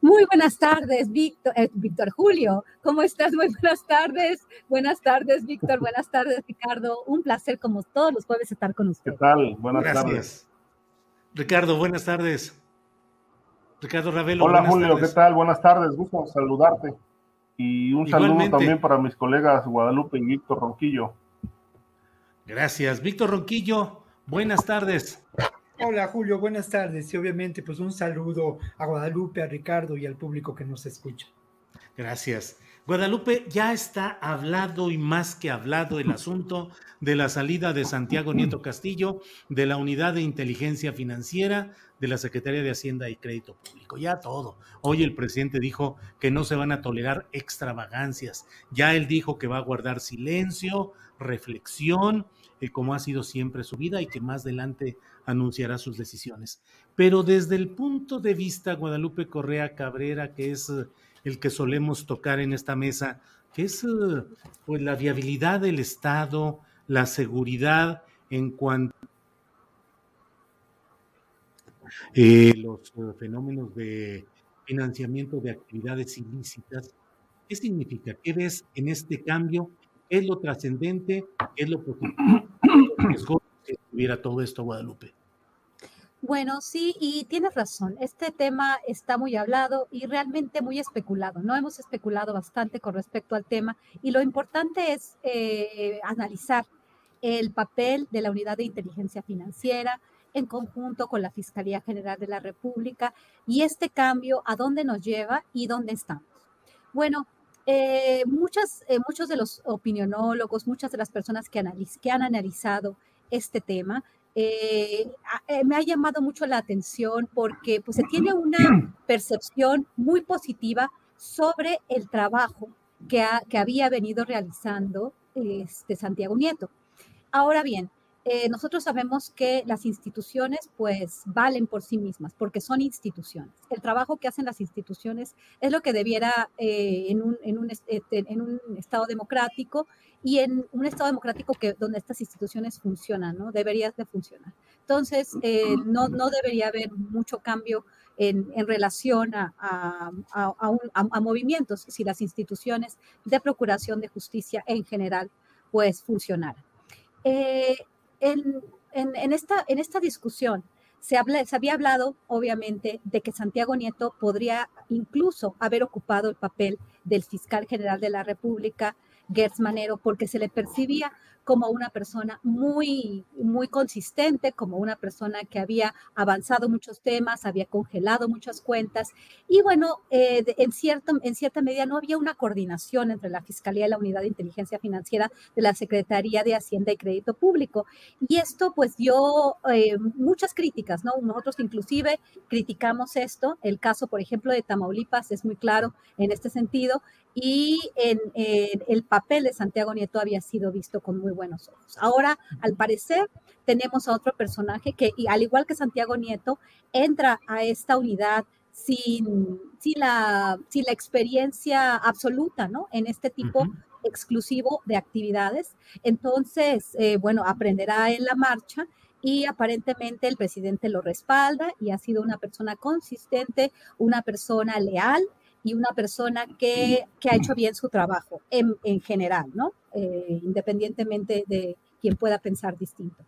Muy buenas tardes, Víctor, eh, Víctor Julio. ¿Cómo estás? Muy buenas tardes. Buenas tardes, Víctor. Buenas tardes, Ricardo. Un placer, como todos los jueves, estar con usted. ¿Qué tal? Buenas Gracias. tardes. Ricardo, buenas tardes. Ricardo Ravelo. Hola, buenas Julio. tardes. ¿Qué tal? Buenas tardes. Gusto saludarte. Y un saludo Igualmente. también para mis colegas Guadalupe y Víctor Ronquillo. Gracias. Víctor Ronquillo, buenas tardes. Hola Julio, buenas tardes y obviamente pues un saludo a Guadalupe, a Ricardo y al público que nos escucha. Gracias. Guadalupe, ya está hablado y más que hablado el asunto de la salida de Santiago Nieto Castillo de la Unidad de Inteligencia Financiera de la Secretaría de Hacienda y Crédito Público. Ya todo. Hoy el presidente dijo que no se van a tolerar extravagancias. Ya él dijo que va a guardar silencio, reflexión, eh, como ha sido siempre su vida y que más adelante anunciará sus decisiones. Pero desde el punto de vista Guadalupe Correa Cabrera, que es el que solemos tocar en esta mesa, que es eh, pues la viabilidad del Estado, la seguridad en cuanto eh, los eh, fenómenos de financiamiento de actividades ilícitas. ¿Qué significa? ¿Qué ves en este cambio? ¿Qué es lo trascendente? ¿Qué es lo positivo? ¿Qué es que tuviera todo esto, Guadalupe? Bueno, sí, y tienes razón. Este tema está muy hablado y realmente muy especulado. No hemos especulado bastante con respecto al tema y lo importante es eh, analizar el papel de la Unidad de Inteligencia Financiera en conjunto con la Fiscalía General de la República y este cambio a dónde nos lleva y dónde estamos. Bueno, eh, eh, muchos de los opinionólogos, muchas de las personas que han analizado este tema, eh, eh, me ha llamado mucho la atención porque pues, se tiene una percepción muy positiva sobre el trabajo que, ha- que había venido realizando este, Santiago Nieto. Ahora bien, eh, nosotros sabemos que las instituciones pues valen por sí mismas porque son instituciones. El trabajo que hacen las instituciones es lo que debiera eh, en, un, en, un, est- este, en un Estado democrático y en un Estado democrático que, donde estas instituciones funcionan, ¿no? Deberían de funcionar. Entonces, eh, no, no debería haber mucho cambio en, en relación a, a, a- un- a movimientos si las instituciones de procuración de justicia en general pues funcionaran. Eh, en, en- esta, en esta discusión se, habla- se había hablado, obviamente, de que Santiago Nieto podría incluso haber ocupado el papel del fiscal general de la República, Gertz Manero, porque se le percibía como una persona muy, muy consistente, como una persona que había avanzado muchos temas, había congelado muchas cuentas y bueno, eh, en, cierto, en cierta medida no había una coordinación entre la Fiscalía y la Unidad de Inteligencia Financiera de la Secretaría de Hacienda y Crédito Público. Y esto pues dio eh, muchas críticas, ¿no? Nosotros inclusive criticamos esto, el caso por ejemplo de Tamaulipas es muy claro en este sentido y en, en el papel de Santiago Nieto había sido visto con muy buenos ojos. Ahora, al parecer, tenemos a otro personaje que, y al igual que Santiago Nieto, entra a esta unidad sin, sin, la, sin la experiencia absoluta, ¿no? En este tipo exclusivo de actividades. Entonces, eh, bueno, aprenderá en la marcha y aparentemente el presidente lo respalda y ha sido una persona consistente, una persona leal y una persona que, ha hecho bien su trabajo en, general, ¿no? Eh, independientemente de quien pueda pensar distinto.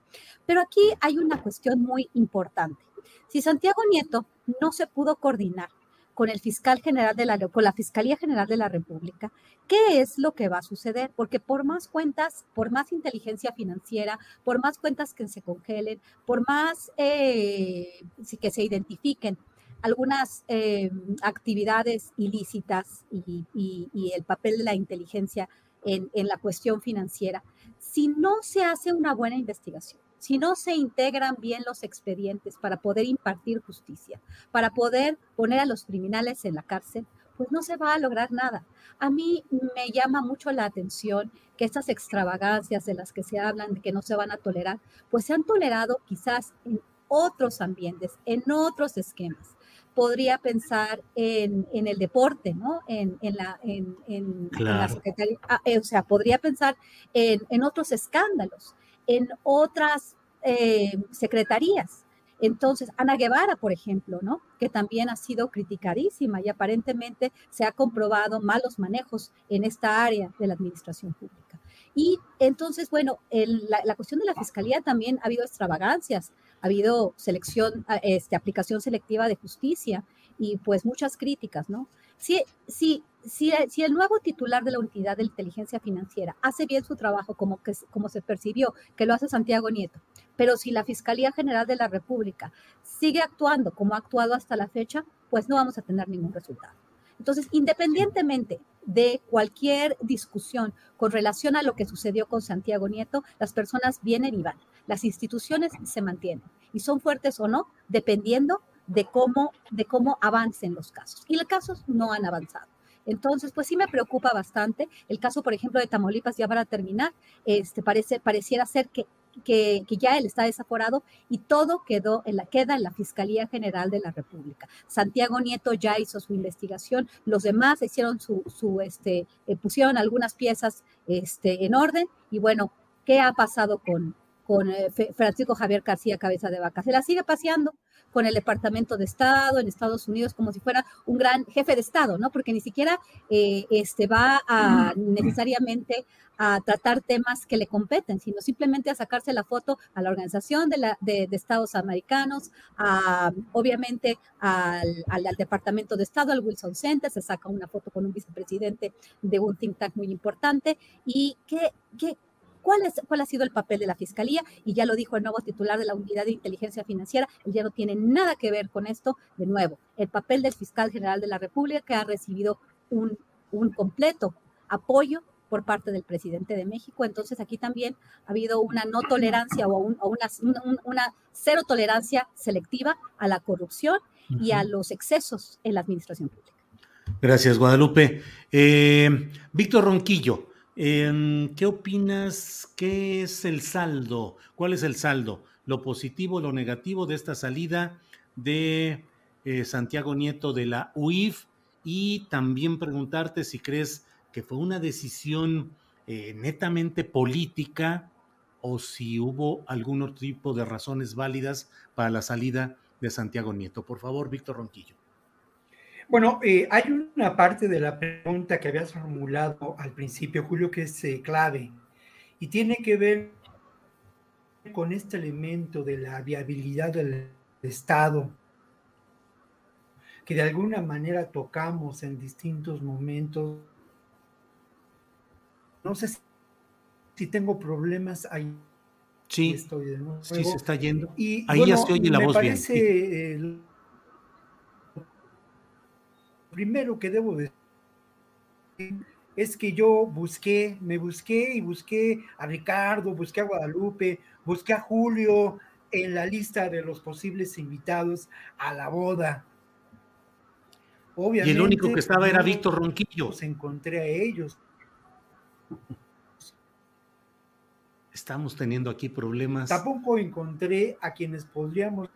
Pero aquí hay una cuestión muy importante. Si Santiago Nieto no se pudo coordinar con el fiscal general de la con la Fiscalía General de la República, ¿qué es lo que va a suceder? Porque por más cuentas, por más inteligencia financiera, por más cuentas que se congelen, por más eh, que se identifiquen algunas eh, actividades ilícitas y, el papel de la inteligencia en, en la cuestión financiera, si no se hace una buena investigación, si no se integran bien los expedientes para poder impartir justicia, para poder poner a los criminales en la cárcel, pues no se va a lograr nada. A mí me llama mucho la atención que estas extravagancias de las que se hablan, que no se van a tolerar, pues se han tolerado quizás en otros ambientes, en otros esquemas. Podría pensar en, el deporte, ¿no? En, la, en, la Secretaría, ah, eh, o sea, podría pensar en otros escándalos en otras eh, secretarías. Entonces, Ana Guevara, por ejemplo, ¿no? Que también ha sido criticadísima y aparentemente se ha comprobado malos manejos en esta área de la administración pública. Y entonces, bueno, la, la, cuestión de la fiscalía también ha habido extravagancias, ha habido selección, este, aplicación selectiva de justicia y pues muchas críticas, ¿no? Sí, sí, si, el nuevo titular de la unidad de inteligencia financiera hace bien su trabajo como, que, como se percibió que lo hace Santiago Nieto, pero si la Fiscalía General de la República sigue actuando como ha actuado hasta la fecha, pues no vamos a tener ningún resultado. Entonces, independientemente de cualquier discusión con relación a lo que sucedió con Santiago Nieto, las personas vienen y van, las instituciones se mantienen y son fuertes o no, dependiendo de cómo, de cómo avancen los casos. Y los casos no han avanzado. Entonces, pues sí me preocupa bastante. El caso, por ejemplo, de Tamaulipas, ya para terminar, este, parece, pareciera ser que, que, ya él está desaforado y todo quedó en la, queda en la Fiscalía General de la República. Santiago Nieto ya hizo su investigación, los demás hicieron su, su este, eh, pusieron algunas piezas este, en orden y bueno, ¿qué ha pasado con, con eh, Francisco Javier García Cabeza de Vaca? Se la sigue paseando con el Departamento de Estado en Estados Unidos como si fuera un gran jefe de Estado, ¿no? Porque ni siquiera eh, este, va a necesariamente a tratar temas que le competen, sino simplemente a sacarse la foto a la Organización de, la, de, Estados Americanos, a, obviamente al, al, Departamento de Estado, al Wilson Center, se saca una foto con un vicepresidente de un think tank muy importante. ¿Y qué, qué, ¿Cuál, es, ¿Cuál ha sido el papel de la Fiscalía? Y ya lo dijo el nuevo titular de la Unidad de Inteligencia Financiera, él ya no tiene nada que ver con esto. De nuevo, el papel del fiscal general de la República que ha recibido un, un completo apoyo por parte del presidente de México. Entonces aquí también ha habido una no tolerancia o, una, una, cero tolerancia selectiva a la corrupción y a los excesos en la administración pública. Gracias, Guadalupe. Eh, Víctor Ronquillo, Em, ¿Qué opinas? ¿Qué es el saldo? ¿Cuál es el saldo? ¿Lo positivo, lo negativo de esta salida de eh, Santiago Nieto de la UIF? Y también preguntarte si crees que fue una decisión eh, netamente política o si hubo algún otro tipo de razones válidas para la salida de Santiago Nieto. Por favor, Víctor Ronquillo. Bueno, eh, hay una parte de la pregunta que habías formulado al principio, Julio, que es eh, clave y tiene que ver con este elemento de la viabilidad del Estado que de alguna manera tocamos en distintos momentos. No sé si tengo problemas ahí. Sí, estoy de nuevo. sí se está yendo. Y, ahí ya se oye la voz parece, bien primero que debo decir es que yo busqué, me busqué y busqué a Ricardo, busqué a Guadalupe, busqué a Julio en la lista de los posibles invitados a la boda. Obviamente, y el único que estaba era Víctor Ronquillo. Los encontré a ellos. Estamos teniendo aquí problemas. Tampoco encontré a quienes podríamos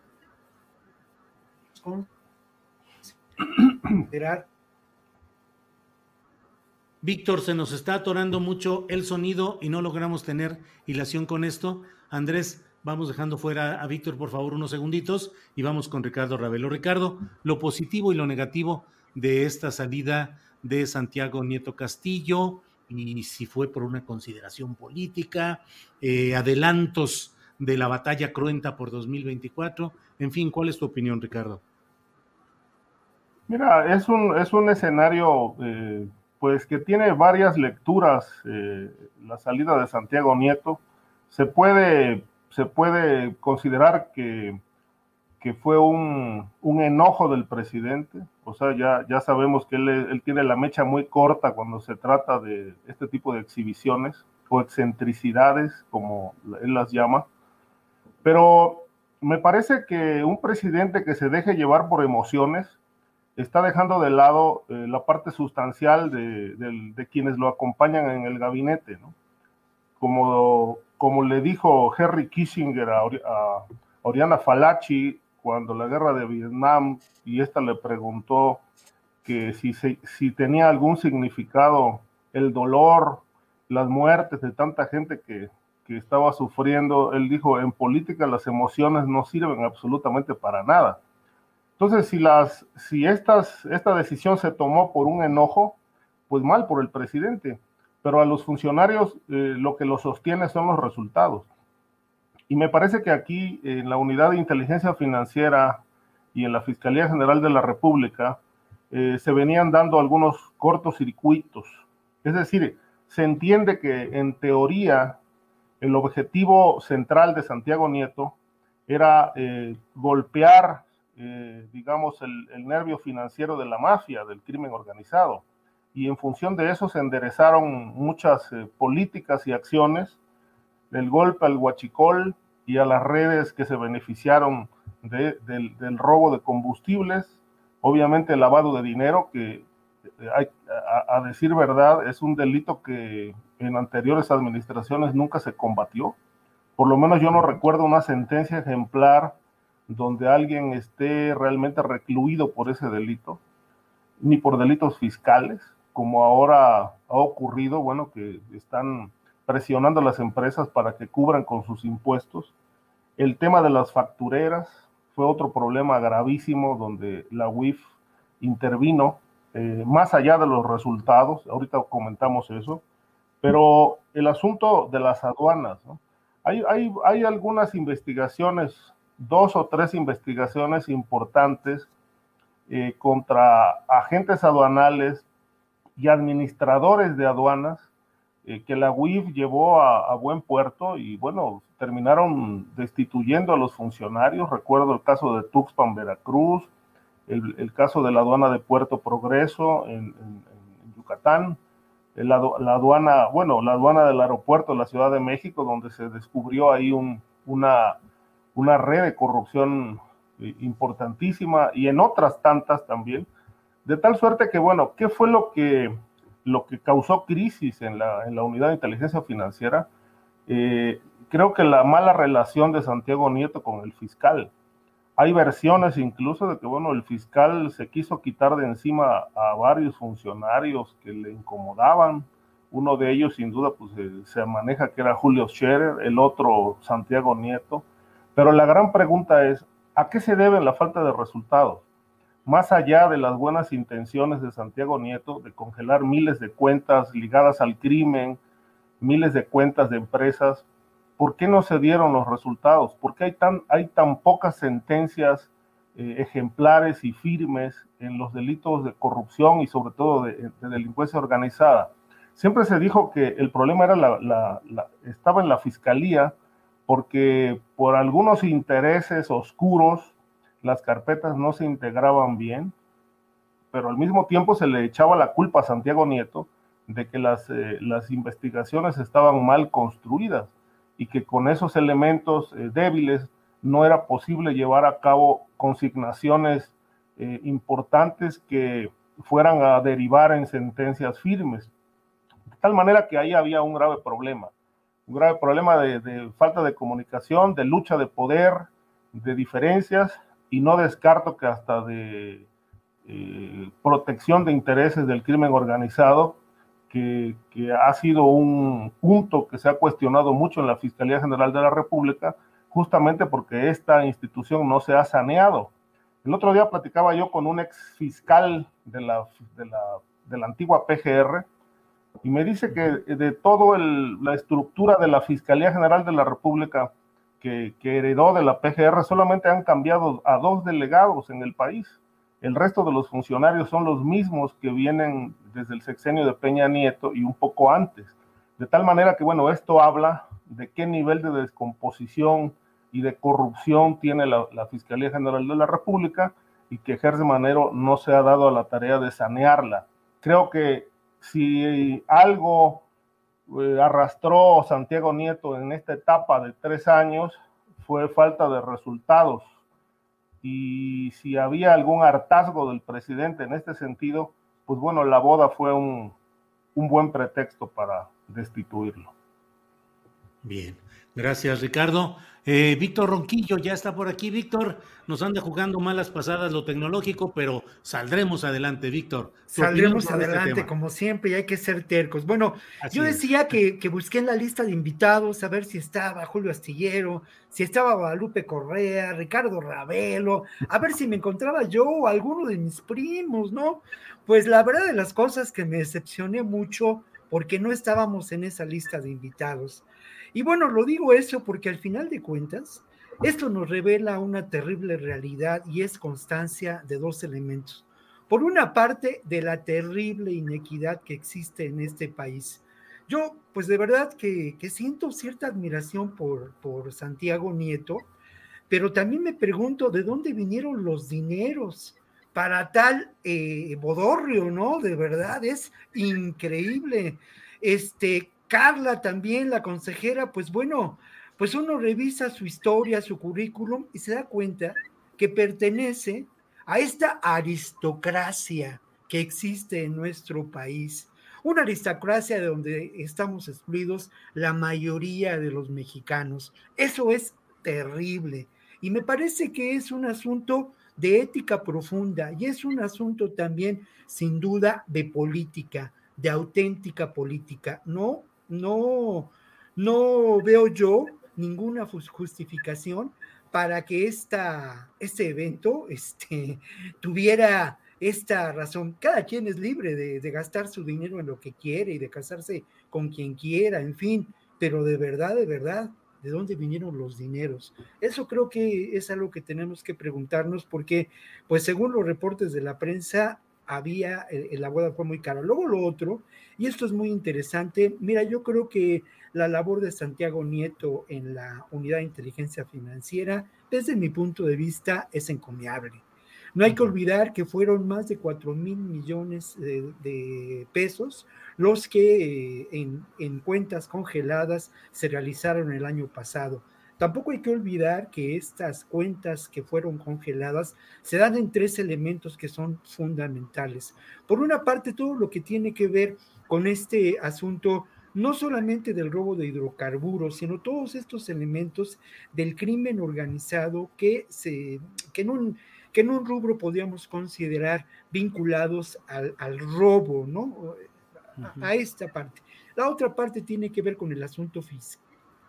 Víctor, se nos está atorando mucho el sonido y no logramos tener hilación con esto. Andrés, vamos dejando fuera a Víctor, por favor, unos segunditos y vamos con Ricardo Ravelo. Ricardo, lo positivo y lo negativo de esta salida de Santiago Nieto Castillo y si fue por una consideración política, eh, adelantos de la batalla cruenta por 2024. En fin, ¿cuál es tu opinión, Ricardo? Mira, es un, es un escenario eh, pues que tiene varias lecturas. Eh, la salida de Santiago Nieto se puede, se puede considerar que, que fue un, un, enojo del presidente. O sea, ya, ya sabemos que él, él, tiene la mecha muy corta cuando se trata de este tipo de exhibiciones o excentricidades, como él las llama. Pero me parece que un presidente que se deje llevar por emociones está dejando de lado eh, la parte sustancial de, quienes lo acompañan en el gabinete, ¿no? Como, como le dijo Henry Kissinger a, Oriana Falachi cuando la guerra de Vietnam y esta le preguntó que si, si tenía algún significado el dolor, las muertes de tanta gente que, que estaba sufriendo, él dijo, en política las emociones no sirven absolutamente para nada. Entonces, si, estas, esta decisión se tomó por un enojo, pues mal por el presidente, pero a los funcionarios eh, lo que lo sostiene son los resultados. Y me parece que aquí en la unidad de inteligencia financiera y en la Fiscalía General de la República eh, se venían dando algunos cortocircuitos. Es decir, se entiende que en teoría el objetivo central de Santiago Nieto era eh, golpear, eh, digamos, el, el, nervio financiero de la mafia, del crimen organizado. Y en función de eso se enderezaron muchas eh, políticas y acciones, del golpe al huachicol y a las redes que se beneficiaron de, del, del, robo de combustibles, obviamente el lavado de dinero, que hay, a, a decir verdad es un delito que en anteriores administraciones nunca se combatió. Por lo menos yo no recuerdo una sentencia ejemplar donde alguien esté realmente recluido por ese delito, ni por delitos fiscales, como ahora ha ocurrido, bueno, que están presionando a las empresas para que cubran con sus impuestos. El tema de las factureras fue otro problema gravísimo donde la UIF intervino eh, más allá de los resultados, ahorita comentamos eso, pero el asunto de las aduanas, ¿no? hay, hay, hay, algunas investigaciones, dos o tres investigaciones importantes eh, contra agentes aduanales y administradores de aduanas eh, que la UIF llevó a, buen puerto y bueno, terminaron destituyendo a los funcionarios. Recuerdo el caso de Tuxpan, Veracruz, el, el caso de la aduana de Puerto Progreso en, en, en Yucatán, la, la, aduana, bueno, la aduana del aeropuerto de la Ciudad de México, donde se descubrió ahí un, una, una red de corrupción importantísima y en otras tantas también, de tal suerte que, bueno, ¿qué fue lo que, lo que causó crisis en la, en la unidad de inteligencia financiera? Eh, creo que la mala relación de Santiago Nieto con el fiscal. Hay versiones incluso de que, bueno, el fiscal se quiso quitar de encima a varios funcionarios que le incomodaban. Uno de ellos, sin duda, pues se maneja que era Julio Scherer, el otro Santiago Nieto. Pero la gran pregunta es, ¿a qué se debe la falta de resultados? Más allá de las buenas intenciones de Santiago Nieto de congelar miles de cuentas ligadas al crimen, miles de cuentas de empresas, ¿por qué no se dieron los resultados? ¿Por qué hay tan, hay tan pocas sentencias eh, ejemplares y firmes en los delitos de corrupción y sobre todo de, de delincuencia organizada? Siempre se dijo que el problema era la, estaba en la fiscalía porque por algunos intereses oscuros las carpetas no se integraban bien, pero al mismo tiempo se le echaba la culpa a Santiago Nieto de que las, eh, las investigaciones estaban mal construidas y que con esos elementos eh, débiles no era posible llevar a cabo consignaciones eh, importantes que fueran a derivar en sentencias firmes. De tal manera que ahí había un grave problema, un grave problema de, falta de comunicación, de lucha de poder, de diferencias, y no descarto que hasta de eh, protección de intereses del crimen organizado, que, ha sido un punto que se ha cuestionado mucho en la Fiscalía General de la República, justamente porque esta institución no se ha saneado. El otro día platicaba yo con un ex fiscal de la, de la, de la antigua PGR y me dice que de toda la estructura de la Fiscalía General de la República que, heredó de la PGR solamente han cambiado a dos delegados en el país el resto de los funcionarios son los mismos que vienen desde el sexenio de Peña Nieto y un poco antes. De tal manera que, bueno, esto habla de qué nivel de descomposición y de corrupción tiene la, Fiscalía General de la República y que Ejerce Manero no se ha dado a la tarea de sanearla. Creo que si algo eh, arrastró Santiago Nieto en esta etapa de tres años fue falta de resultados y si había algún hartazgo del presidente en este sentido, pues bueno, la boda fue un, un buen pretexto para destituirlo. Bien, gracias Ricardo. Eh, Víctor Ronquillo ya está por aquí. Víctor, nos anda jugando malas pasadas lo tecnológico, pero saldremos adelante, Víctor. Saldremos este adelante, como siempre, y hay que ser tercos. Bueno, yo decía que, que, busqué en la lista de invitados a ver si estaba Julio Astillero, si estaba Guadalupe Correa, Ricardo Ravelo, a ver si me encontraba yo o alguno de mis primos, ¿no? Pues la verdad de las cosas que me decepcioné mucho porque no estábamos en esa lista de invitados. Y bueno, lo digo eso porque al final de cuentas, esto nos revela una terrible realidad y es constancia de dos elementos. Por una parte, de la terrible inequidad que existe en este país. Yo, pues de verdad que, siento cierta admiración por, por Santiago Nieto, pero también me pregunto de dónde vinieron los dineros para tal eh, bodorrio, ¿no? De verdad, es increíble. Este, Carla también, la consejera, pues bueno, pues uno revisa su historia, su currículum y se da cuenta que pertenece a esta aristocracia que existe en nuestro país. Una aristocracia de donde estamos excluidos la mayoría de los mexicanos. Eso es terrible. Y me parece que es un asunto de ética profunda y es un asunto también, sin duda, de política, de auténtica política. No no, no veo yo ninguna justificación para que esta, este evento este, tuviera esta razón. Cada quien es libre de, de, gastar su dinero en lo que quiere y de casarse con quien quiera, en fin, pero de verdad, de verdad, ¿de dónde vinieron los dineros? Eso creo que es algo que tenemos que preguntarnos porque, pues según los reportes de la prensa, había, eh, la boda fue muy cara. Luego lo otro, y esto es muy interesante, mira, yo creo que la labor de Santiago Nieto en la unidad de inteligencia financiera, desde mi punto de vista, es encomiable. No hay que olvidar que fueron más de 4 mil millones de, pesos los que eh, en, en cuentas congeladas se realizaron el año pasado. Tampoco hay que olvidar que estas cuentas que fueron congeladas se dan en tres elementos que son fundamentales. Por una parte, todo lo que tiene que ver con este asunto no solamente del robo de hidrocarburos, sino todos estos elementos del crimen organizado que, se, que, en, un, que en un rubro podríamos considerar vinculados al, robo, ¿no? A, esta parte. La otra parte tiene que ver con el asunto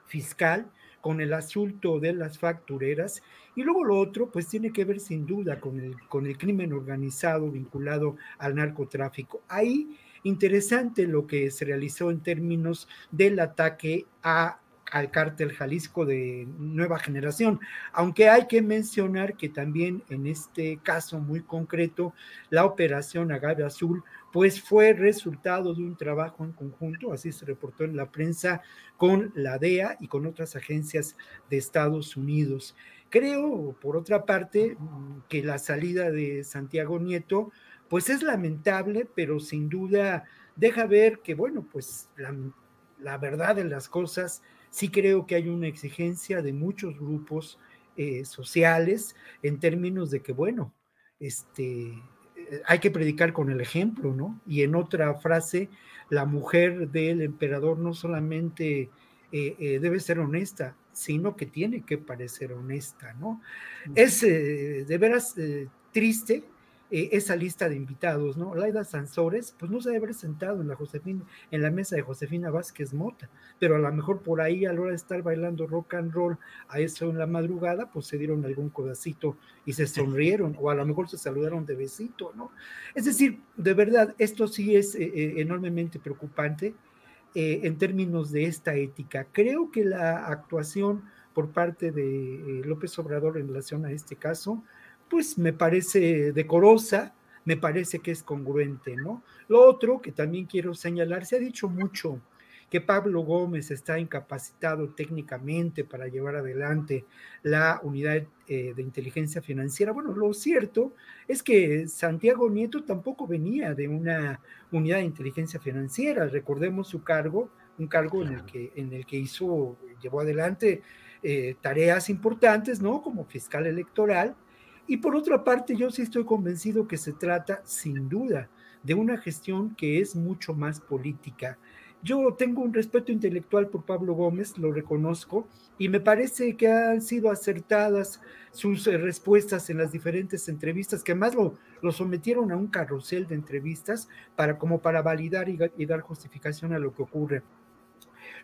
fiscal, con el asunto de las factureras y luego lo otro pues tiene que ver sin duda con el, con el crimen organizado vinculado al narcotráfico. Ahí interesante lo que se realizó en términos del ataque a al cártel Jalisco de nueva generación, aunque hay que mencionar que también en este caso muy concreto, la operación Agave Azul, pues fue resultado de un trabajo en conjunto, así se reportó en la prensa, con la DEA y con otras agencias de Estados Unidos. Creo, por otra parte, que la salida de Santiago Nieto, pues es lamentable, pero sin duda deja ver que, bueno, pues la, la verdad de las cosas sí creo que hay una exigencia de muchos grupos eh, sociales en términos de que, bueno, este, hay que predicar con el ejemplo, ¿no? Y en otra frase, la mujer del emperador no solamente eh, debe ser honesta, sino que tiene que parecer honesta, ¿no? Es de veras triste eh, esa lista de invitados, ¿no? Laida Sansores, pues no se debe haber sentado en la Josefina, en la mesa de Josefina Vázquez Mota, pero a lo mejor por ahí a la hora de estar bailando rock and roll a eso en la madrugada, pues se dieron algún codacito y se sonrieron, o a lo mejor se saludaron de besito, ¿no? Es decir, de verdad, esto sí es eh, eh, enormemente preocupante en términos de esta ética. Creo que la actuación por parte de López Obrador en relación a este caso, pues me parece decorosa, me parece que es congruente, ¿no? Lo otro que también quiero señalar, se ha dicho mucho que Pablo Gómez está incapacitado técnicamente para llevar adelante la unidad eh, de inteligencia financiera. Bueno, lo cierto es que Santiago Nieto tampoco venía de una unidad de inteligencia financiera. Recordemos su cargo, un cargo en el que, en el que hizo, llevó adelante eh, tareas importantes, ¿no? Como fiscal electoral y por otra parte, yo sí estoy convencido que se trata, sin duda, de una gestión que es mucho más política. Yo tengo un respeto intelectual por Pablo Gómez, lo reconozco, y me parece que han sido acertadas sus eh, respuestas en las diferentes entrevistas, que además lo, lo sometieron a un carrusel de entrevistas para, como para validar y, y dar justificación a lo que ocurre.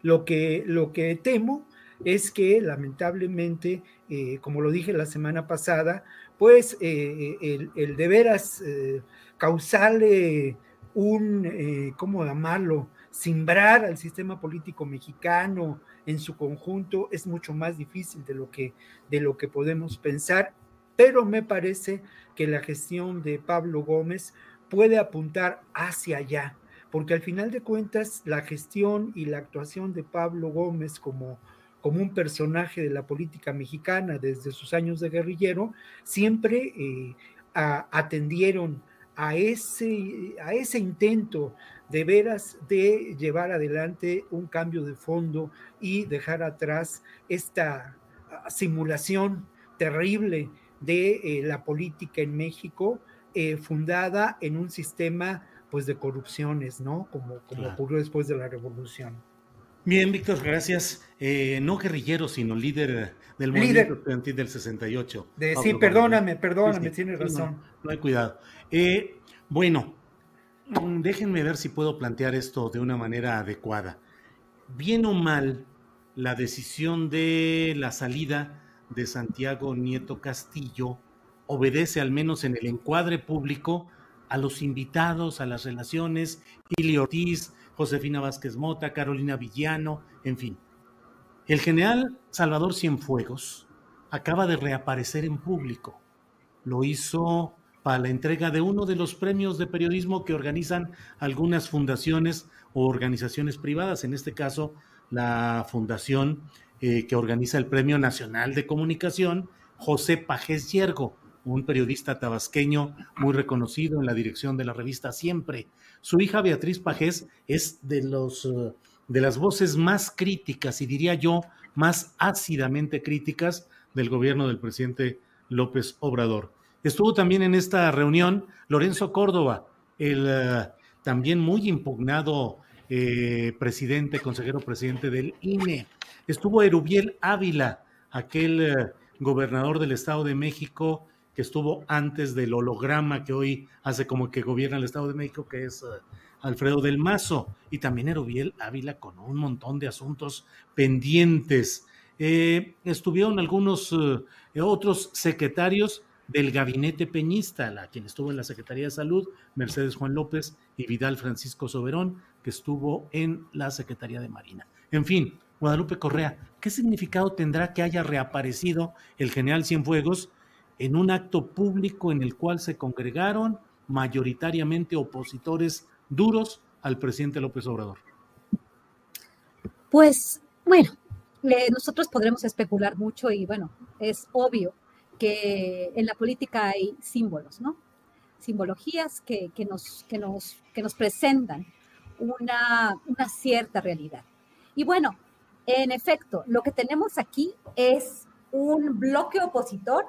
Lo que, lo que temo es que lamentablemente, eh, como lo dije la semana pasada, pues eh, el, el, de veras eh, causarle un, eh, ¿cómo llamarlo? Simbrar al sistema político mexicano en su conjunto es mucho más difícil de lo que, de lo que podemos pensar, pero me parece que la gestión de Pablo Gómez puede apuntar hacia allá, porque al final de cuentas la gestión y la actuación de Pablo Gómez como como un personaje de la política mexicana desde sus años de guerrillero, siempre eh, a, atendieron a ese, a ese intento de veras de llevar adelante un cambio de fondo y dejar atrás esta ah, simulación terrible de eh, la política en México, eh, fundada en un sistema pues de corrupciones, ¿no? Como, como claro. ocurrió después de la revolución. Bien, Víctor, gracias. Eh, no guerrillero, sino líder del movimiento estudiantil del 68. De, sí, perdóname, perdóname, sí, sí, tienes razón. No, no hay cuidado. Eh, bueno, mm, déjenme ver si puedo plantear esto de una manera adecuada. Bien o mal, la decisión de la salida de Santiago Nieto Castillo obedece, al menos en el encuadre público, a los invitados, a las relaciones, Ili Ortiz, Josefina Vázquez Mota, Carolina Villano, en fin. El general Salvador Cienfuegos acaba de reaparecer en público. Lo hizo para la entrega de uno de los premios de periodismo que organizan algunas fundaciones o organizaciones privadas, en este caso la fundación eh, que organiza el Premio Nacional de Comunicación, José Pajés Yergo, un periodista tabasqueño muy reconocido en la dirección de la revista Siempre. Su hija Beatriz Pajés es de, los, eh, de las voces más críticas y diría yo más ácidamente críticas del gobierno del presidente López Obrador. Estuvo también en esta reunión Lorenzo Córdoba, el uh, también muy impugnado eh, presidente, consejero presidente del INE. Estuvo Erubiel Ávila, aquel gobernador del Estado de México que estuvo antes del holograma que hoy hace como que gobierna el Estado de México, que es uh, Alfredo del Mazo, y también Erubiel Ávila con un montón de asuntos pendientes. Eh, estuvieron algunos uh, otros secretarios del gabinete peñista, la, quien estuvo en la Secretaría de Salud, Mercedes Juan López y Vidal Francisco Soberón, que estuvo en la Secretaría de Marina. En fin, Guadalupe Correa, ¿qué significado tendrá que haya reaparecido el general Cienfuegos? En un acto público en el cual se congregaron mayoritariamente opositores duros al presidente López Obrador? Pues bueno, nosotros podremos especular mucho y bueno, es obvio que en la política hay símbolos, ¿no? Simbologías que, que, nos, que, nos, que nos presentan una, una cierta realidad. Y bueno, en efecto, lo que tenemos aquí es un bloque opositor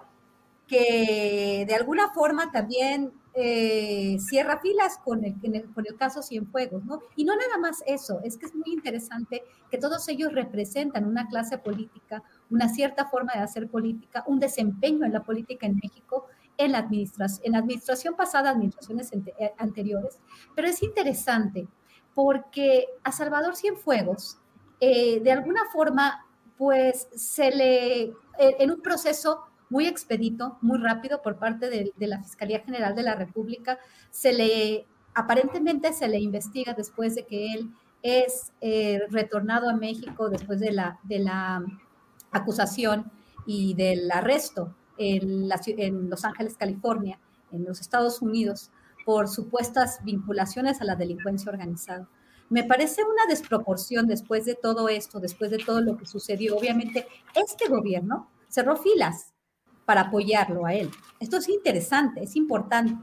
que de alguna forma también eh, cierra filas con el, el, con el caso Cienfuegos, ¿no? Y no nada más eso, es que es muy interesante que todos ellos representan una clase política, una cierta forma de hacer política, un desempeño en la política en México en la administración, en administración pasada, administraciones eh, anteriores, pero es interesante porque a Salvador Cienfuegos, eh, de alguna forma, pues se le, en un proceso muy expedito, muy rápido por parte de, la Fiscalía General de la República, se le, aparentemente se le investiga después de que él es eh, retornado a México después de la, de la acusación y del arresto en, en Los Ángeles, California, en los Estados Unidos, por supuestas vinculaciones a la delincuencia organizada. Me parece una desproporción después de todo esto, después de todo lo que sucedió. Obviamente, este gobierno cerró filas para apoyarlo a él. Esto es interesante, es importante,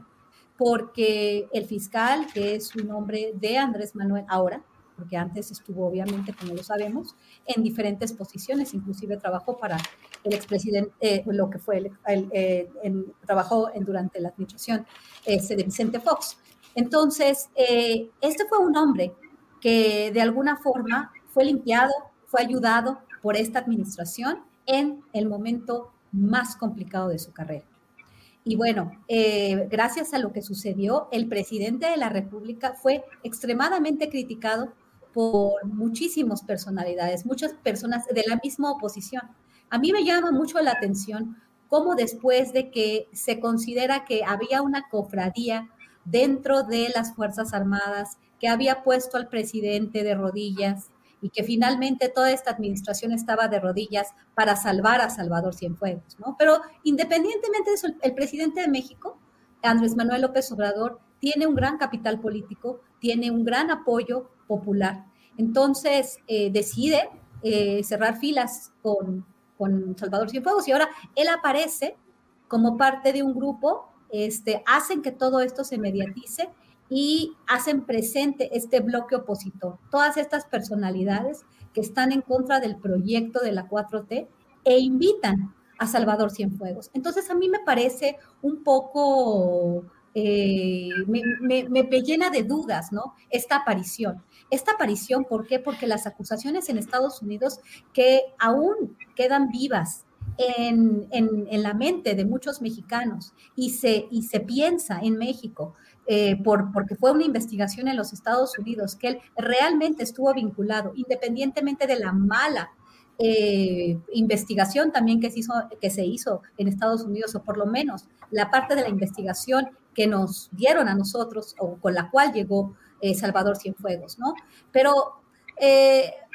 porque el fiscal, que es un hombre de Andrés Manuel ahora, porque antes estuvo, obviamente, como lo sabemos, en diferentes posiciones, inclusive trabajó para el expresidente, eh, lo que fue, el, eh, trabajó en, durante la administración este, de Vicente Fox. Entonces, eh, este fue un hombre que de alguna forma fue limpiado, fue ayudado por esta administración en el momento más complicado de su carrera. Y bueno, gracias a lo que sucedió, el presidente de la República fue extremadamente criticado por muchísimas personalidades, muchas personas de la misma oposición. A mí me llama mucho la atención cómo después de que se considera que había una cofradía dentro de las Fuerzas Armadas que había puesto al presidente de rodillas y que finalmente toda esta administración estaba de rodillas para salvar a Salvador Cienfuegos, ¿no? Pero independientemente de eso, el presidente de México, Andrés Manuel López Obrador, tiene un gran capital político, tiene un gran apoyo popular. Entonces eh, decide eh, cerrar filas con, con Salvador Cienfuegos y ahora él aparece como parte de un grupo, este, hacen que todo esto se mediatice y hacen presente este bloque opositor, todas estas personalidades que están en contra del proyecto de la 4T e invitan a Salvador Cienfuegos. Entonces a mí me parece un poco eh, me, me, llena de dudas, ¿no? Esta aparición. Esta aparición, ¿por qué? Porque las acusaciones en Estados Unidos que aún quedan vivas en, en, la mente de muchos mexicanos y se, y se piensa en México, eh, por, porque fue una investigación en los Estados Unidos, que él realmente estuvo vinculado, independientemente de la mala eh, investigación también que se, hizo, en Estados Unidos, o por lo menos la parte de la investigación que nos dieron a nosotros o con la cual llegó eh, Salvador Cienfuegos, ¿no? Pero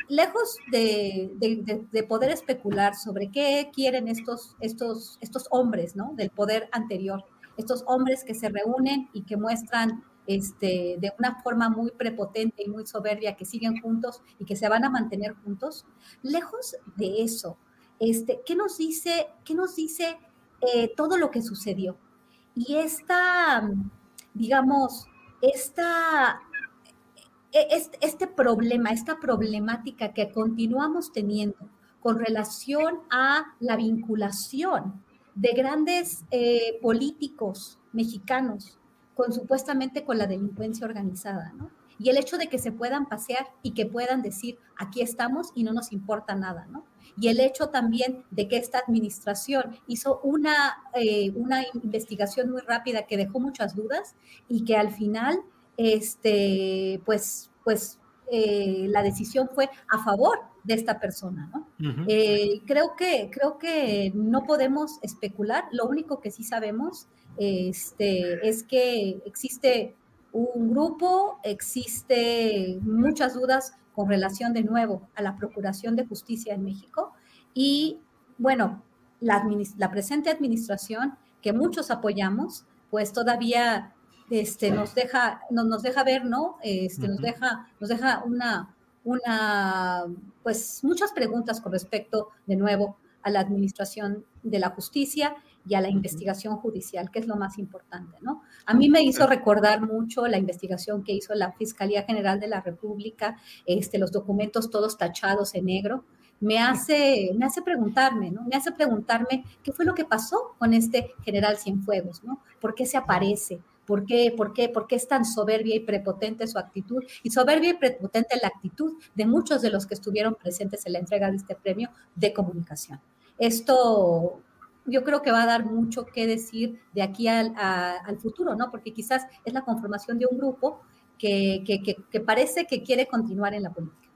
lejos de, de, poder especular sobre qué quieren estos, estos, estos hombres, ¿no? Del poder anterior, estos hombres que se reúnen y que muestran este, de una forma muy prepotente y muy soberbia que siguen juntos y que se van a mantener juntos. Lejos de eso, este, ¿qué nos dice, qué nos dice eh, todo lo que sucedió? Y esta, digamos, esta, e, este problema, esta problemática que continuamos teniendo con relación a la vinculación de grandes eh, políticos mexicanos con supuestamente con la delincuencia organizada, ¿no? Y el hecho de que se puedan pasear y que puedan decir, aquí estamos y no nos importa nada, ¿no? Y el hecho también de que esta administración hizo una, eh, una investigación muy rápida que dejó muchas dudas y que al final, este, pues, pues eh, la decisión fue a favor de esta persona, ¿no? Eh, creo, que, creo que no podemos especular, lo único que sí sabemos este, es que existe un grupo, existe muchas dudas con relación de nuevo a la Procuración de Justicia en México y bueno, la, la presente administración que muchos apoyamos, pues todavía este, nos deja, no, nos deja ver, ¿no? Este, nos deja, nos deja una, una, pues muchas preguntas con respecto, de nuevo, a la administración de la justicia y a la investigación judicial, que es lo más importante, ¿no? A mí me hizo recordar mucho la investigación que hizo la Fiscalía General de la República, este, los documentos todos tachados en negro, me hace, me hace preguntarme, ¿no? Me hace preguntarme qué fue lo que pasó con este general Cienfuegos, ¿no? ¿Por qué se aparece? ¿Por qué, por, qué, ¿Por qué es tan soberbia y prepotente su actitud? Y soberbia y prepotente la actitud de muchos de los que estuvieron presentes en la entrega de este premio de comunicación. Esto yo creo que va a dar mucho que decir de aquí al, al futuro, ¿no? Porque quizás es la conformación de un grupo que, que, que, parece que quiere continuar en la política.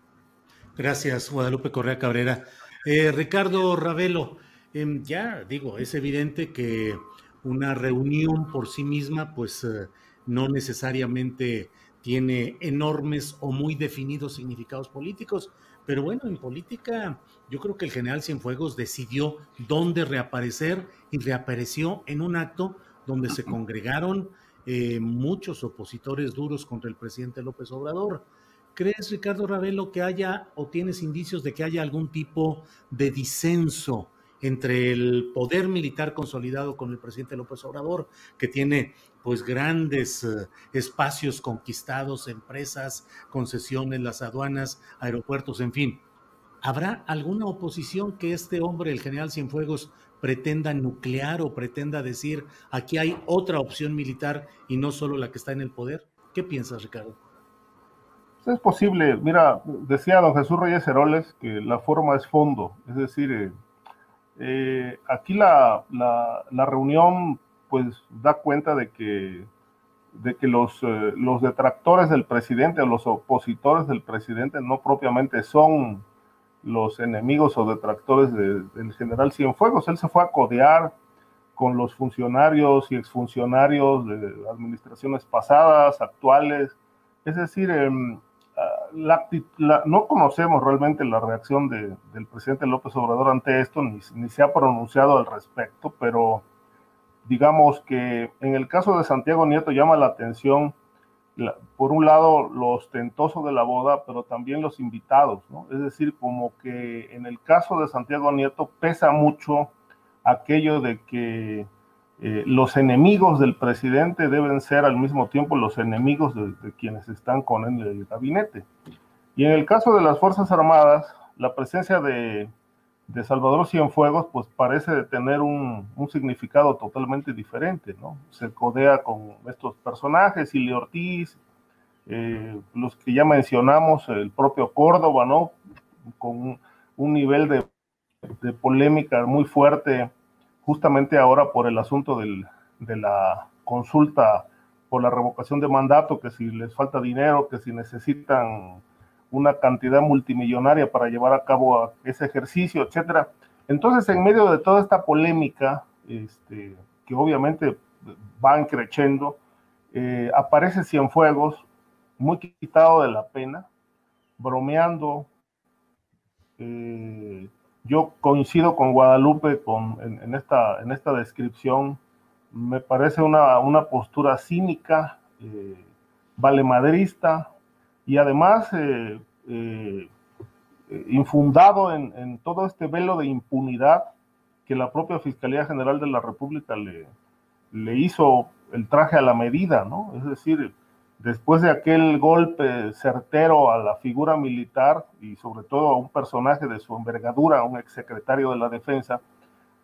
Gracias, Guadalupe Correa Cabrera. Eh, Ricardo Ravelo, em, ya digo, es evidente que una reunión por sí misma, pues eh, no necesariamente tiene enormes o muy definidos significados políticos, pero bueno, en política yo creo que el general Cienfuegos decidió dónde reaparecer y reapareció en un acto donde se congregaron eh, muchos opositores duros contra el presidente López Obrador. ¿Crees, Ricardo Ravelo, que haya o tienes indicios de que haya algún tipo de disenso entre el poder militar consolidado con el presidente López Obrador, que tiene pues grandes eh, espacios conquistados, empresas, concesiones, las aduanas, aeropuertos, en fin. ¿Habrá alguna oposición que este hombre, el general Cienfuegos, pretenda nuclear o pretenda decir aquí hay otra opción militar y no solo la que está en el poder? ¿Qué piensas, Ricardo? Es posible. Mira, decía don Jesús Reyes Heroles que la forma es fondo. Es decir, eh, eh, aquí la, la, reunión pues da cuenta de que, de que los, eh, los detractores del presidente o los opositores del presidente no propiamente son los enemigos o detractores del general Cienfuegos. Él se fue a codear con los funcionarios y exfuncionarios de administraciones pasadas, actuales. Es decir, no conocemos realmente la reacción del presidente López Obrador ante esto, ni, se ha pronunciado al respecto, pero digamos que en el caso de Santiago Nieto llama la atención, por un lado, lo ostentoso de la boda, pero también los invitados, ¿no? Es decir, como que en el caso de Santiago Nieto pesa mucho aquello de que eh, los enemigos del presidente deben ser al mismo tiempo los enemigos de, quienes están con él en el gabinete. Y en el caso de las Fuerzas Armadas, la presencia de, de Salvador Cienfuegos pues parece tener un, un, significado totalmente diferente, ¿no? Se codea con estos personajes, Ili Ortiz, eh, los que ya mencionamos, el propio Córdoba, ¿no? Con un, nivel de, de polémica muy fuerte justamente ahora por el asunto del, de la consulta por la revocación de mandato, que si les falta dinero, que si necesitan una cantidad multimillonaria para llevar a cabo ese ejercicio, etcétera. Entonces, en medio de toda esta polémica, este, que obviamente van creciendo, eh, aparece Cienfuegos, muy quitado de la pena, bromeando, eh, yo coincido con Guadalupe con, en, esta, en esta descripción. Me parece una, una postura cínica, eh, valemadrista y además eh, eh, infundado en, en, todo este velo de impunidad que la propia Fiscalía General de la República le, le hizo el traje a la medida, ¿no? Es decir, después de aquel golpe certero a la figura militar y sobre todo a un personaje de su envergadura, un exsecretario de la defensa,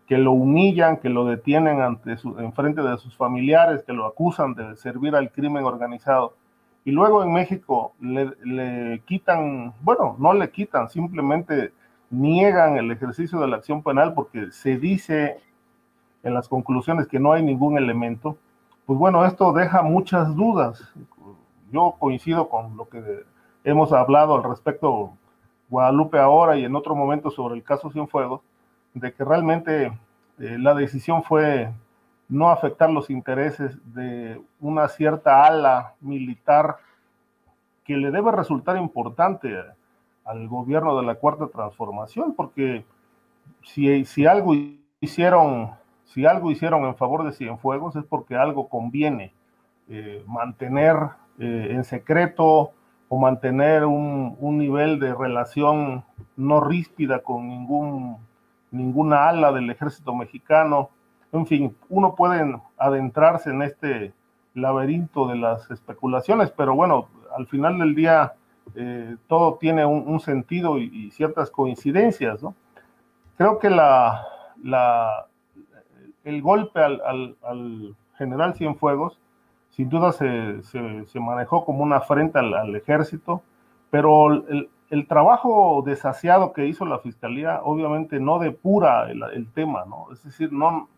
que lo humillan, que lo detienen ante su, en frente de sus familiares, que lo acusan de servir al crimen organizado. Y luego en México le, le quitan, bueno, no le quitan, simplemente niegan el ejercicio de la acción penal porque se dice en las conclusiones que no hay ningún elemento, pues bueno, esto deja muchas dudas yo coincido con lo que hemos hablado al respecto Guadalupe ahora y en otro momento sobre el caso Cienfuegos, de que realmente eh, la decisión fue no afectar los intereses de una cierta ala militar que le debe resultar importante al gobierno de la Cuarta Transformación, porque si, si algo hicieron, si algo hicieron en favor de Cienfuegos es porque algo conviene eh, mantener eh, en secreto o mantener un, un, nivel de relación no ríspida con ningún, ninguna ala del ejército mexicano. En fin, uno puede adentrarse en este laberinto de las especulaciones, pero bueno, al final del día eh, todo tiene un, sentido y, y, ciertas coincidencias, ¿no? Creo que la, la, el golpe al, al, al general Cienfuegos sin duda se, se, manejó como una afrenta al, ejército, pero el trabajo desasiado que hizo la fiscalía obviamente no depura el, el, tema, ¿no? Es decir, no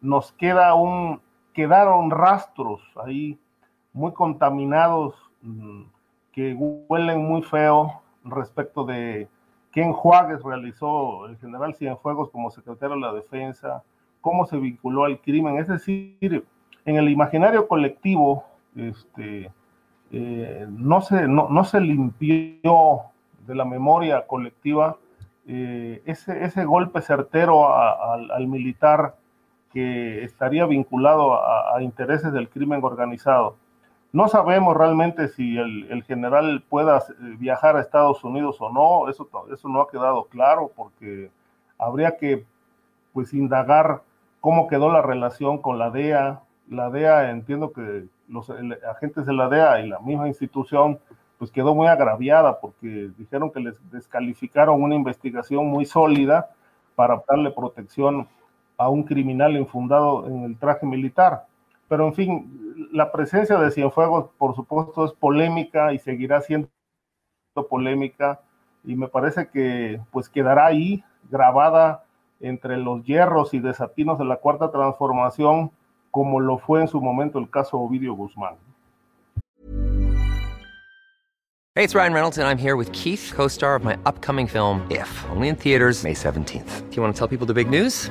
nos queda un, quedaron rastros ahí muy contaminados mm, que huelen muy feo respecto de qué enjuagues realizó el general Cienfuegos como secretario de la defensa, cómo se vinculó al crimen, es decir, en el imaginario colectivo, este, eh, no, se, no, se limpió de la memoria colectiva eh, ese, ese, golpe certero al militar que estaría vinculado a, intereses del crimen organizado. No sabemos realmente si el, general pueda viajar a Estados Unidos o no, eso, eso no ha quedado claro porque habría que pues indagar cómo quedó la relación con la DEA. La DEA, entiendo que los agentes de la DEA y la misma institución pues quedó muy agraviada porque dijeron que les descalificaron una investigación muy sólida para darle protección a un criminal infundado en el traje militar. Pero en fin, la presencia de Cienfuegos, por supuesto, es polémica y seguirá siendo polémica y me parece que pues quedará ahí grabada entre los hierros y desatinos de la cuarta transformación como lo fue en su momento el caso Ovidio Guzmán. Hey, it's Ryan Reynolds and I'm here with Keith, co-star of my upcoming film If, only in theaters May 17th. Do you want to tell people the big news?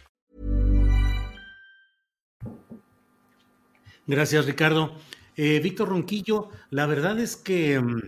Gracias, Ricardo. Eh, Víctor Ronquillo, la verdad es que mm,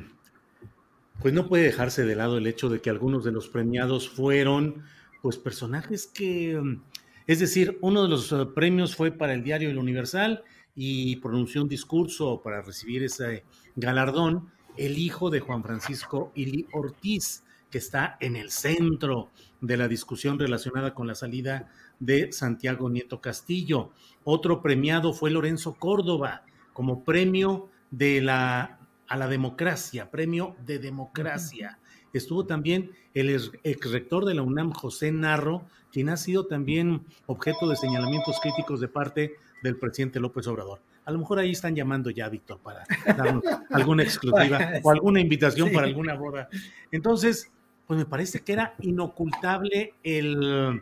pues no puede dejarse de lado el hecho de que algunos de los premiados fueron pues personajes que, mm, es decir, uno de los eh, premios fue para el diario El Universal y pronunció un discurso para recibir ese galardón el hijo de Juan Francisco Ili Ortiz, que está en el centro de la discusión relacionada con la salida de Santiago Nieto Castillo. Otro premiado fue Lorenzo Córdoba como premio de la, a la democracia, premio de democracia. Estuvo también el ex rector de la UNAM, José Narro, quien ha sido también objeto de señalamientos críticos de parte del presidente López Obrador. A lo mejor ahí están llamando ya, Víctor, para dar alguna exclusiva o alguna invitación para alguna boda. Entonces, pues me parece que era inocultable el,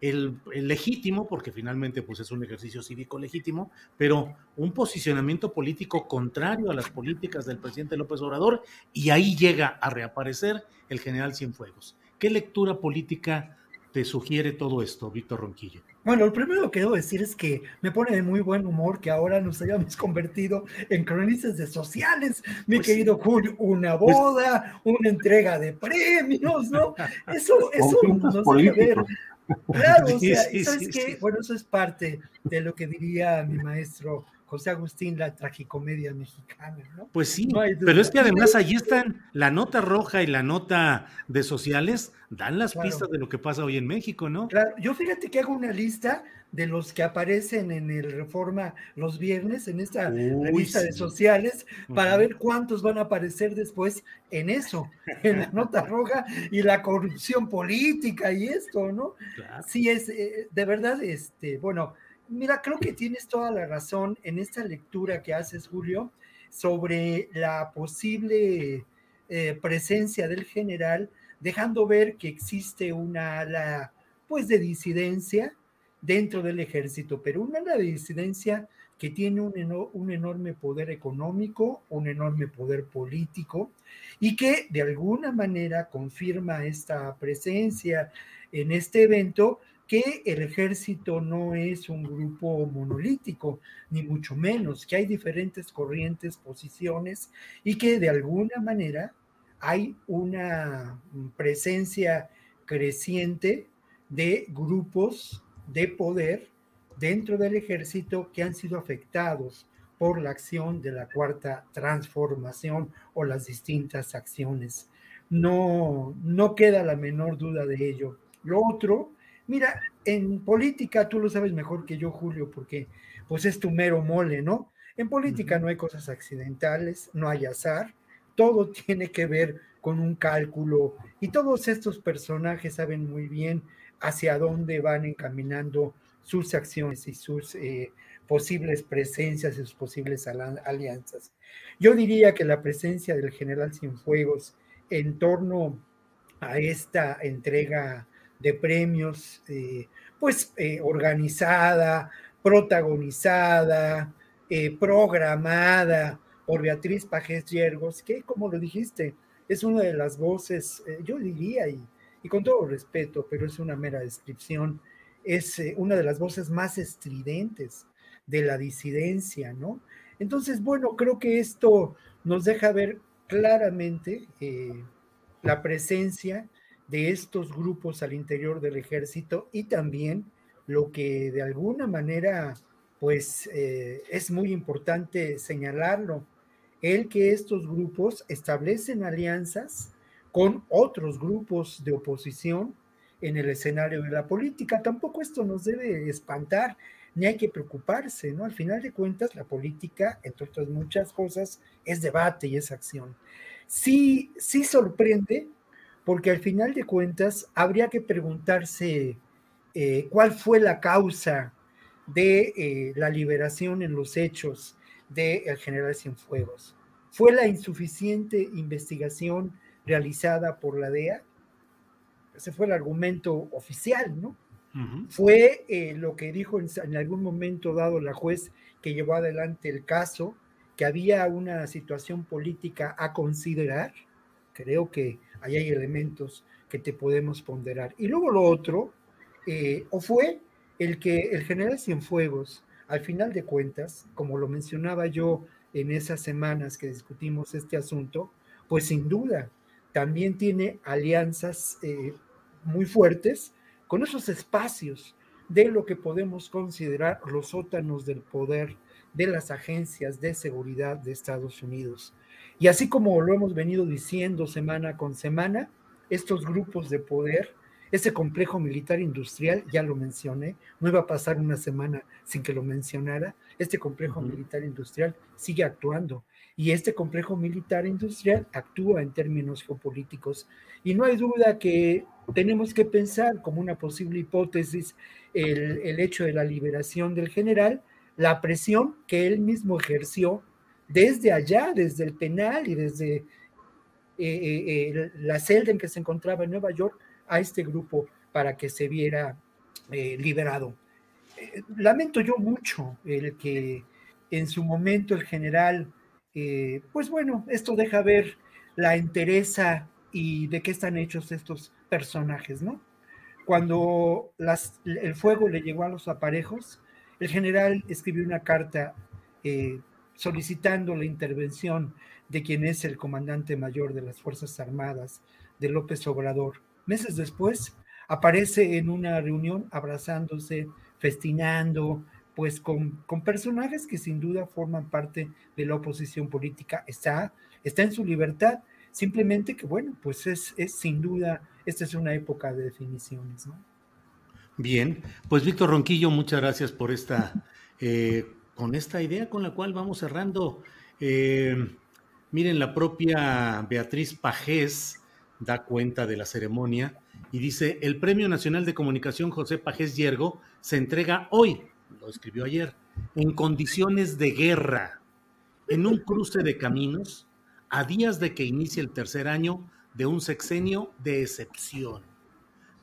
el, legítimo, porque finalmente pues es un ejercicio cívico legítimo, pero un posicionamiento político contrario a las políticas del presidente López Obrador, y ahí llega a reaparecer el general Cienfuegos. ¿Qué lectura política te sugiere todo esto, Víctor Ronquillo? Bueno, lo primero que debo decir es que me pone de muy buen humor que ahora nos hayamos convertido en cronistas de sociales, mi pues querido Julio, una pues boda, una entrega de premios, ¿no? Eso, eso nos debe ver Claro, o sea, ¿sabes qué? Bueno, eso es parte de lo que diría mi maestro José Agustín, la tragicomedia mexicana, ¿no? Pues sí, pero es que además allí están la nota roja y la nota de sociales, dan las pistas de lo que pasa hoy en México, ¿no? Claro, yo fíjate que hago una lista de los que aparecen en el Reforma los viernes, en esta revista de sociales, para ver cuántos van a aparecer después en eso, en la nota roja y la corrupción política y esto, ¿no? Sí, es, eh, de verdad, este, bueno, mira, creo que tienes toda la razón en esta lectura que haces, Julio, sobre la posible eh, presencia del general, dejando ver que existe una ala, pues, de disidencia, dentro del ejército, pero una la disidencia que tiene un, enorme poder económico, un enorme poder político y que de alguna manera confirma esta presencia en este evento, que el ejército no es un grupo monolítico, ni mucho menos, que hay diferentes corrientes, posiciones y que de alguna manera hay una presencia creciente de grupos de poder dentro del ejército que han sido afectados por la acción de la cuarta transformación o las distintas acciones. No, no queda la menor duda de ello. Lo otro, mira, en política tú lo sabes mejor que yo, Julio, porque pues es tu mero mole, ¿no? En política no hay cosas accidentales, no hay azar, todo tiene que ver con un cálculo y todos estos personajes saben muy bien hacia dónde van encaminando sus acciones y sus eh, posibles presencias y sus posibles alianzas. Yo diría que la presencia del general Cienfuegos en torno a esta entrega de premios, eh, pues eh, organizada, protagonizada, programada por Beatriz Pajés Yergos, que como lo dijiste, es una de las voces, yo diría, y y con todo respeto, pero es una mera descripción, es eh, una de las voces más estridentes de la disidencia, ¿no? Entonces, bueno, creo que esto nos deja ver claramente eh, la presencia de estos grupos al interior del ejército y también lo que de alguna manera, pues eh, es muy importante señalarlo, el que estos grupos establecen alianzas con otros grupos de oposición en el escenario de la política. Tampoco esto nos debe espantar, ni hay que preocuparse, ¿no? Al final de cuentas, la política, entre otras muchas cosas, es debate y es acción. Sí, sí sorprende, porque al final de cuentas habría que preguntarse eh, cuál fue la causa de eh, la liberación en los hechos del el general Cienfuegos. ¿Fue la insuficiente investigación realizada por la DEA. Ese fue el argumento oficial, ¿no? Fue eh, lo que dijo en, algún momento dado la juez que llevó adelante el caso, que había una situación política a considerar. Creo que ahí hay elementos que te podemos ponderar. Y luego lo otro, eh, o fue el que el general Cienfuegos, al final de cuentas, como lo mencionaba yo en esas semanas que discutimos este asunto, pues sin duda también tiene alianzas eh, muy fuertes con esos espacios de lo que podemos considerar los sótanos del poder de las agencias de seguridad de Estados Unidos. Y así como lo hemos venido diciendo semana con semana, estos grupos de poder, ese complejo militar industrial, ya lo mencioné, no iba a pasar una semana sin que lo mencionara, este complejo militar industrial sigue actuando y este complejo militar industrial actúa en términos geopolíticos. Y no hay duda que tenemos que pensar como una posible hipótesis el, hecho de la liberación del general, la presión que él mismo ejerció desde allá, desde el penal y desde eh, eh, eh, la celda en que se encontraba en Nueva York a este grupo para que se viera liberado. lamento yo mucho el que en su momento el general eh, pues bueno, esto deja ver la entereza y de qué están hechos estos personajes, ¿no? Cuando el fuego le llegó a los aparejos, el general escribió una carta eh, solicitando la intervención de quien es el comandante mayor de las Fuerzas Armadas, de López Obrador. Meses después, aparece en una reunión abrazándose, festinando, pues con, personajes que sin duda forman parte de la oposición política. Está, está en su libertad, simplemente que bueno, pues es, sin duda, esta es una época de definiciones, ¿no? Bien, pues Víctor Ronquillo, muchas gracias por esta, eh, con esta idea con la cual vamos cerrando. Eh, miren, la propia Beatriz Pajés da cuenta de la ceremonia y dice, el Premio Nacional de Comunicación José Pajés Yergo se entrega hoy lo escribió ayer, en condiciones de guerra, en un cruce de caminos, a días de que inicie el tercer año de un sexenio de excepción.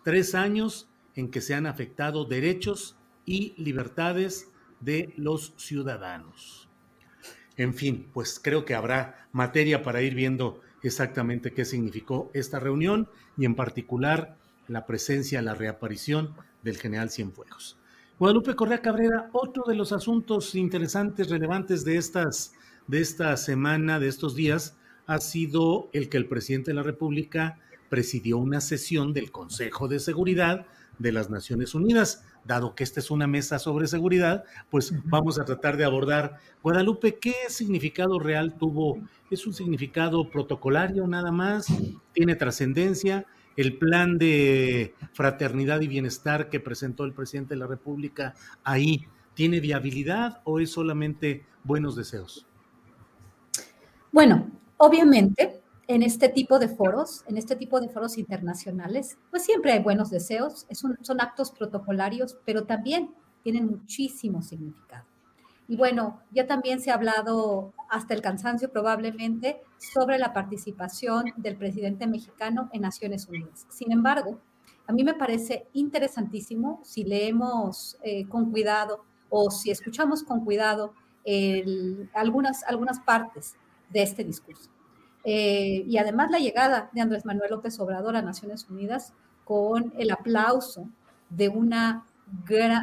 Tres años en que se han afectado derechos y libertades de los ciudadanos. En fin, pues creo que habrá materia para ir viendo exactamente qué significó esta reunión y en particular la presencia, la reaparición del general Cienfuegos. Guadalupe Correa Cabrera, otro de los asuntos interesantes, relevantes de, estas, de esta semana, de estos días, ha sido el que el presidente de la República presidió una sesión del Consejo de Seguridad de las Naciones Unidas. Dado que esta es una mesa sobre seguridad, pues vamos a tratar de abordar. Guadalupe, ¿qué significado real tuvo? ¿Es un significado protocolario nada más? ¿Tiene trascendencia? el plan de fraternidad y bienestar que presentó el presidente de la República ahí, ¿tiene viabilidad o es solamente buenos deseos? Bueno, obviamente en este tipo de foros, en este tipo de foros internacionales, pues siempre hay buenos deseos, son actos protocolarios, pero también tienen muchísimo significado. Y bueno, ya también se ha hablado hasta el cansancio probablemente sobre la participación del presidente mexicano en Naciones Unidas. Sin embargo, a mí me parece interesantísimo si leemos eh, con cuidado o si escuchamos con cuidado algunas, algunas partes de este discurso. Eh, y además la llegada de Andrés Manuel López Obrador a Naciones Unidas con el aplauso de una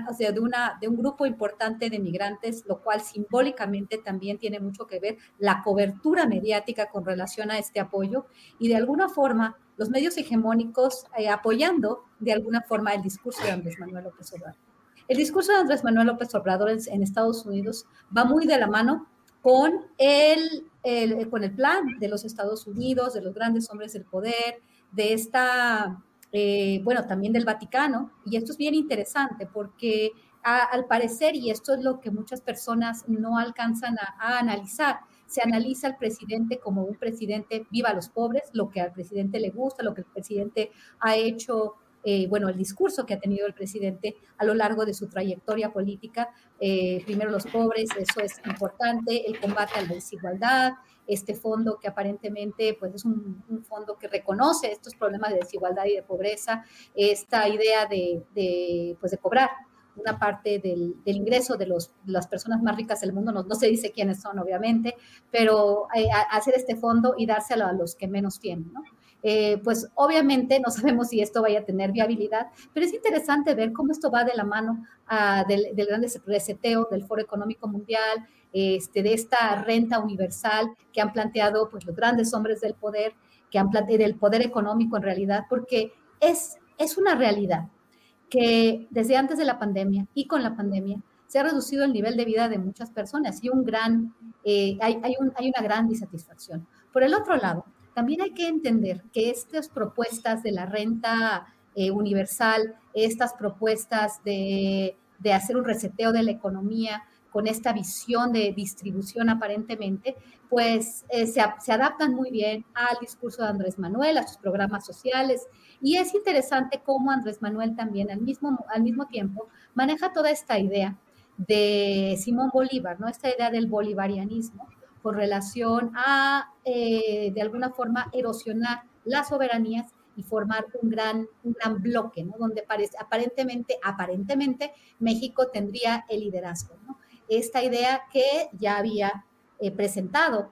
o sea, de, una, de un grupo importante de migrantes, lo cual simbólicamente también tiene mucho que ver la cobertura mediática con relación a este apoyo y de alguna forma los medios hegemónicos eh, apoyando de alguna forma el discurso de Andrés Manuel López Obrador. El discurso de Andrés Manuel López Obrador en, Estados Unidos va muy de la mano con el, el, con el plan de los Estados Unidos, de los grandes hombres del poder, de esta eh, bueno, también del Vaticano. Y esto es bien interesante porque al parecer, y esto es lo que muchas personas no alcanzan a, analizar, se analiza al presidente como un presidente viva los pobres, lo que al presidente le gusta, lo que el presidente ha hecho eh, bueno, el discurso que ha tenido el presidente a lo largo de su trayectoria política. Eh, primero los pobres, eso es importante, el combate a la desigualdad, este fondo que aparentemente pues, es un, fondo que reconoce estos problemas de desigualdad y de pobreza, esta idea de, pues, de cobrar una parte del, ingreso de, los, las personas más ricas del mundo, no, se dice quiénes son obviamente, pero eh, hacer este fondo y dárselo a los que menos tienen, ¿no? Eh, pues obviamente no sabemos si esto vaya a tener viabilidad, pero es interesante ver cómo esto va de la mano ah, del, del gran reseteo del Foro Económico Mundial, este, de esta renta universal que han planteado pues, los grandes hombres del poder, que han planteado el poder económico en realidad, porque es, es una realidad que desde antes de la pandemia y con la pandemia se ha reducido el nivel de vida de muchas personas y un gran, eh, hay, hay, un, hay una gran disatisfacción. Por el otro lado, también hay que entender que estas propuestas de la renta eh, universal, estas propuestas de, hacer un reseteo de la economía con esta visión de distribución aparentemente, pues eh, se, adaptan muy bien al discurso de Andrés Manuel, a sus programas sociales. Y es interesante cómo Andrés Manuel también al mismo, al mismo tiempo maneja toda esta idea de Simón Bolívar, ¿no? Esta idea del bolivarianismo, con relación a, eh, de alguna forma, erosionar las soberanías y formar un gran, un gran bloque, ¿no? Donde parece, aparentemente, aparentemente, México tendría el liderazgo, ¿no? Esta idea que ya había eh, presentado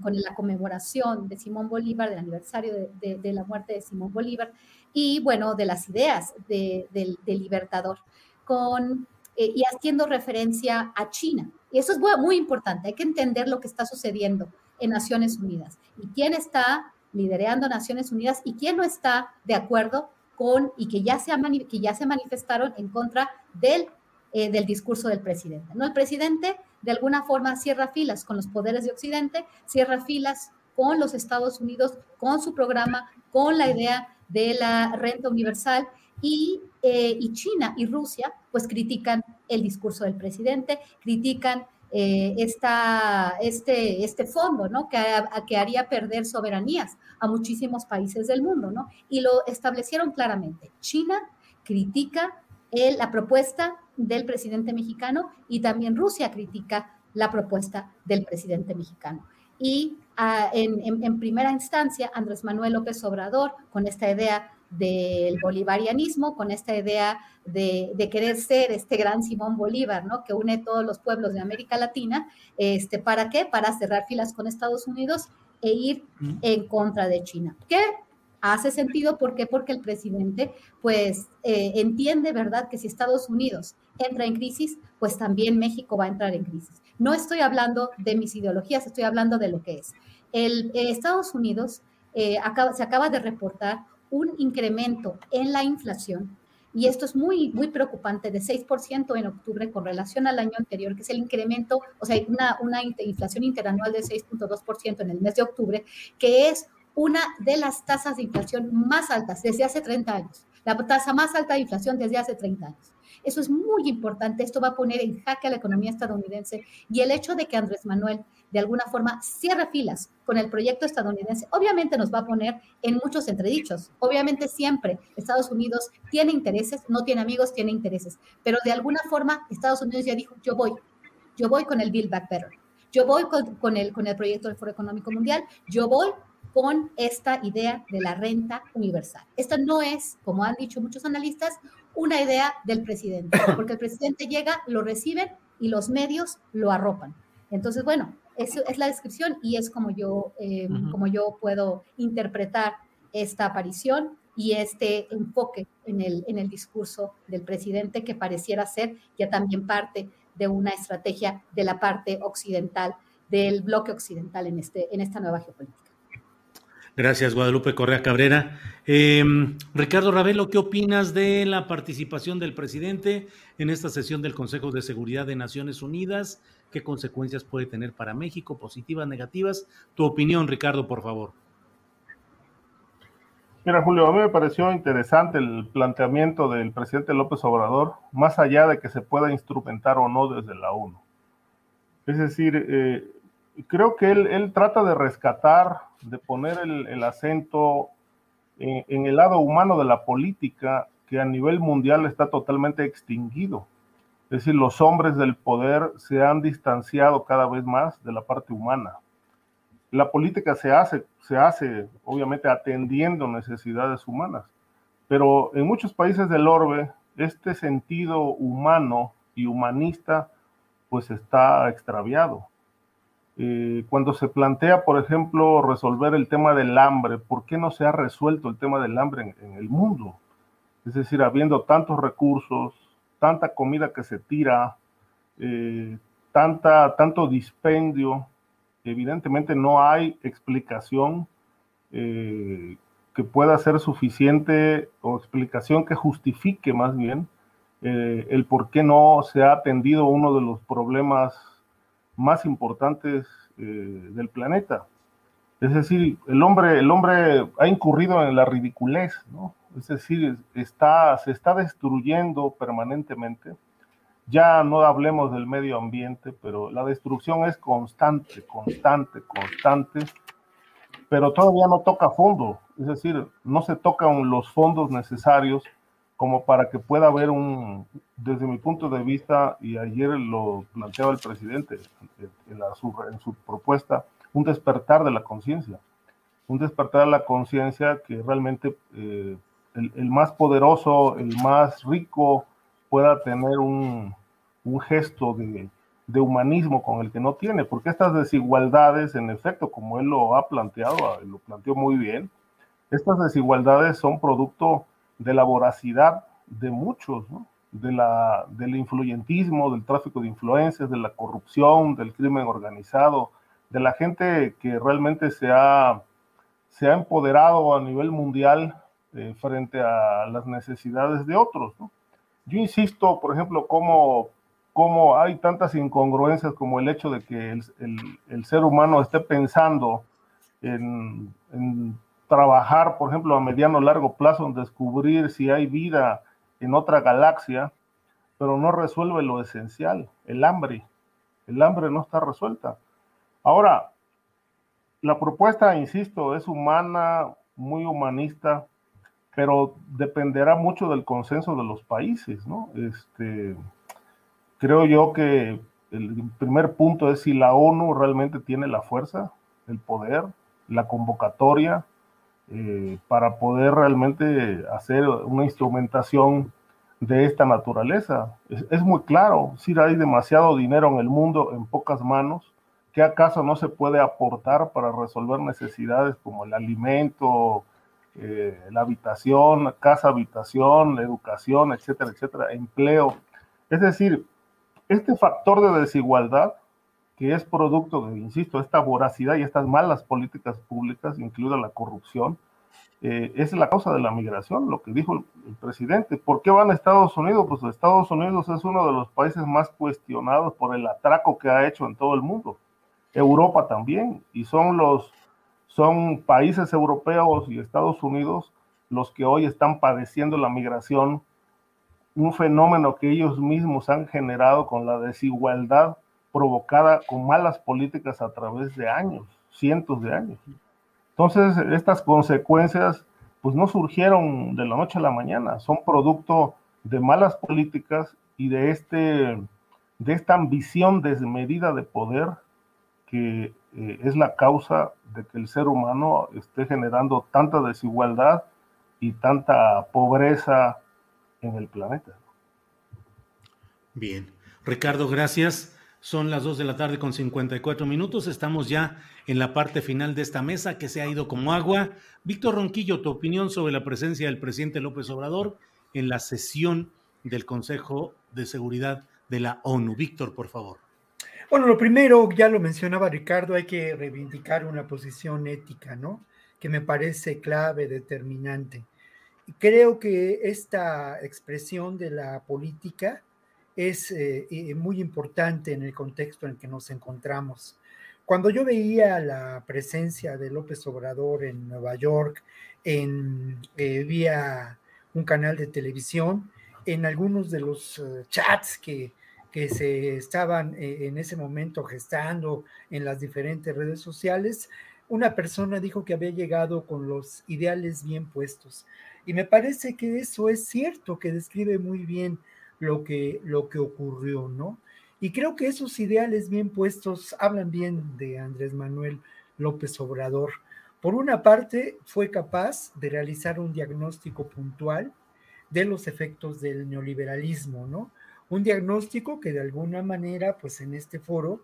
con la conmemoración de Simón Bolívar, del aniversario de, de, la muerte de Simón Bolívar, y bueno, de las ideas del libertador, con, eh, y haciendo referencia a China, y eso es muy importante, hay que entender lo que está sucediendo en Naciones Unidas y quién está liderando Naciones Unidas y quién no está de acuerdo con y que ya se, que ya se manifestaron en contra del, eh, del discurso del presidente. ¿no? El presidente de alguna forma cierra filas con los poderes de Occidente, cierra filas con los Estados Unidos, con su programa, con la idea de la renta universal y, eh, y China y Rusia pues critican el discurso del presidente, critican eh, esta, este, este fondo, ¿no? Que, que, haría perder soberanías a muchísimos países del mundo, ¿no? Y lo establecieron claramente. China critica la propuesta del presidente mexicano y también Rusia critica la propuesta del presidente mexicano. Y ah, en primera instancia, Andrés Manuel López Obrador, con esta idea del bolivarianismo, con esta idea de, querer ser este gran Simón Bolívar, ¿no? Que une todos los pueblos de América Latina. Este, ¿Para qué? Para cerrar filas con Estados Unidos e ir en contra de China. Que Hace sentido, ¿por qué? Porque el presidente, pues, eh, entiende, ¿verdad?, que si Estados Unidos entra en crisis, pues también México va a entrar en crisis. No estoy hablando de mis ideologías, estoy hablando de lo que es. El, eh, Estados Unidos eh, se acaba de reportar un incremento en la inflación y esto es muy, muy preocupante, de 6% en octubre con relación al año anterior, que es el incremento, o sea, una, una inflación interanual de 6.2% en el mes de octubre, que es una de las tasas de inflación más altas desde hace 30 años, la tasa más alta de inflación desde hace 30 años. Eso es muy importante, esto va a poner en jaque a la economía estadounidense y el hecho de que Andrés Manuel de alguna forma cierre filas con el proyecto estadounidense, obviamente nos va a poner en muchos entredichos. Obviamente siempre Estados Unidos tiene intereses, no tiene amigos, tiene intereses, pero de alguna forma Estados Unidos ya dijo, yo voy, yo voy con el Build Back Better, yo voy con, el, con el proyecto del Foro Económico Mundial, yo voy con esta idea de la renta universal. Esta no es, como han dicho muchos analistas, una idea del presidente, porque el presidente llega, lo reciben y los medios lo arropan. Entonces, bueno, eso es la descripción y es como yo, eh, como yo puedo interpretar esta aparición y este enfoque en el, en el discurso del presidente que pareciera ser ya también parte de una estrategia de la parte occidental, del bloque occidental en, este, en esta nueva geopolítica. Gracias, Guadalupe Correa Cabrera. Em, Ricardo Ravelo, ¿qué opinas de la participación del presidente en esta sesión del Consejo de Seguridad de Naciones Unidas? ¿Qué consecuencias puede tener para México? ¿Positivas, negativas? Tu opinión, Ricardo, por favor. Mira, Julio, a mí me pareció interesante el planteamiento del presidente López Obrador, más allá de que se pueda instrumentar o no desde la ONU. Es decir, eh, creo que él, trata de rescatar, de poner el, acento en, el lado humano de la política que a nivel mundial está totalmente extinguido. Es decir, los hombres del poder se han distanciado cada vez más de la parte humana. La política se hace, se hace obviamente atendiendo necesidades humanas, pero en muchos países del orbe este sentido humano y humanista pues está extraviado. Eh, cuando se plantea, por ejemplo, resolver el tema del hambre, ¿por qué no se ha resuelto el tema del hambre en, el mundo? Es decir, habiendo tantos recursos, tanta comida que se tira, eh, tanta, tanto dispendio, evidentemente no hay explicación eh, que pueda ser suficiente o explicación que justifique más bien el por qué no se ha atendido uno de los problemas más importantes eh, del planeta. Es decir, el hombre, el hombre ha incurrido en la ridiculez, ¿no? Es decir, está, se está destruyendo permanentemente. Ya no hablemos del medio ambiente, pero la destrucción es constante, constante, constante, pero todavía no toca fondo. Es decir, no se tocan los fondos necesarios como para que pueda haber un, desde mi punto de vista, y ayer lo planteaba el presidente en, su, propuesta, un despertar de la conciencia, un despertar de la conciencia que realmente eh, el, más poderoso, el más rico pueda tener un, gesto de, de, humanismo con el que no tiene, porque estas desigualdades, en efecto, como él lo ha planteado, lo planteó muy bien, estas desigualdades son producto de la voracidad de muchos, de la, del influyentismo, del tráfico de influencias, de la corrupción, del crimen organizado, de la gente que realmente se ha, se ha empoderado a nivel mundial eh, frente a las necesidades de otros. Yo insisto, por ejemplo, cómo, cómo, hay tantas incongruencias como el hecho de que el, el, ser humano esté pensando en, en trabajar, por ejemplo, a mediano o largo plazo en descubrir si hay vida en otra galaxia, pero no resuelve lo esencial, el hambre. El hambre no está resuelta. Ahora, la propuesta, insisto, es humana, muy humanista, pero dependerá mucho del consenso de los países, ¿no? Este, creo yo que el primer punto es si la ONU realmente tiene la fuerza, el poder, la convocatoria, eh, para poder realmente hacer una instrumentación de esta naturaleza. Es, muy claro, si hay demasiado dinero en el mundo en pocas manos, ¿qué acaso no se puede aportar para resolver necesidades como el alimento, eh, la habitación, casa, habitación, educación, etcétera, etcétera, empleo. Es decir, este factor de desigualdad que es producto de, insisto, esta voracidad y estas malas políticas públicas, incluida la corrupción, eh, es la causa de la migración, lo que dijo el, el, presidente. ¿Por qué van a Estados Unidos? Pues Estados Unidos es uno de los países más cuestionados por el atraco que ha hecho en todo el mundo. Europa también, y son los son países europeos y Estados Unidos los que hoy están padeciendo la migración, un fenómeno que ellos mismos han generado con la desigualdad provocada con malas políticas a través de años, cientos de años. Entonces, estas consecuencias pues no surgieron de la noche a la mañana, son producto de malas políticas y de, este, de esta ambición desmedida de poder que eh, es la causa de que el ser humano esté generando tanta desigualdad y tanta pobreza en el planeta. Bien, Ricardo, gracias. Son las 2 de la tarde con 54 minutos. Estamos ya en la parte final de esta mesa que se ha ido como agua. Víctor Ronquillo, tu opinión sobre la presencia del presidente López Obrador en la sesión del Consejo de Seguridad de la ONU. Víctor, por favor. Bueno, lo primero, ya lo mencionaba Ricardo, hay que reivindicar una posición ética, ¿no? Que me parece clave, determinante. Creo que esta expresión de la política es eh, muy importante en el contexto en que nos encontramos. Cuando yo veía la presencia de López Obrador en Nueva York, en, eh, vía un canal de televisión, en algunos de los uh, chats que que se estaban eh, en ese momento gestando en las diferentes redes sociales, una persona dijo que había llegado con los ideales bien puestos. Y me parece que eso es cierto, que describe muy bien lo que, lo que ocurrió, ¿no? Y creo que esos ideales bien puestos hablan bien de Andrés Manuel López Obrador. Por una parte, fue capaz de realizar un diagnóstico puntual de los efectos del neoliberalismo, ¿no? un diagnóstico que de alguna manera, pues en este foro,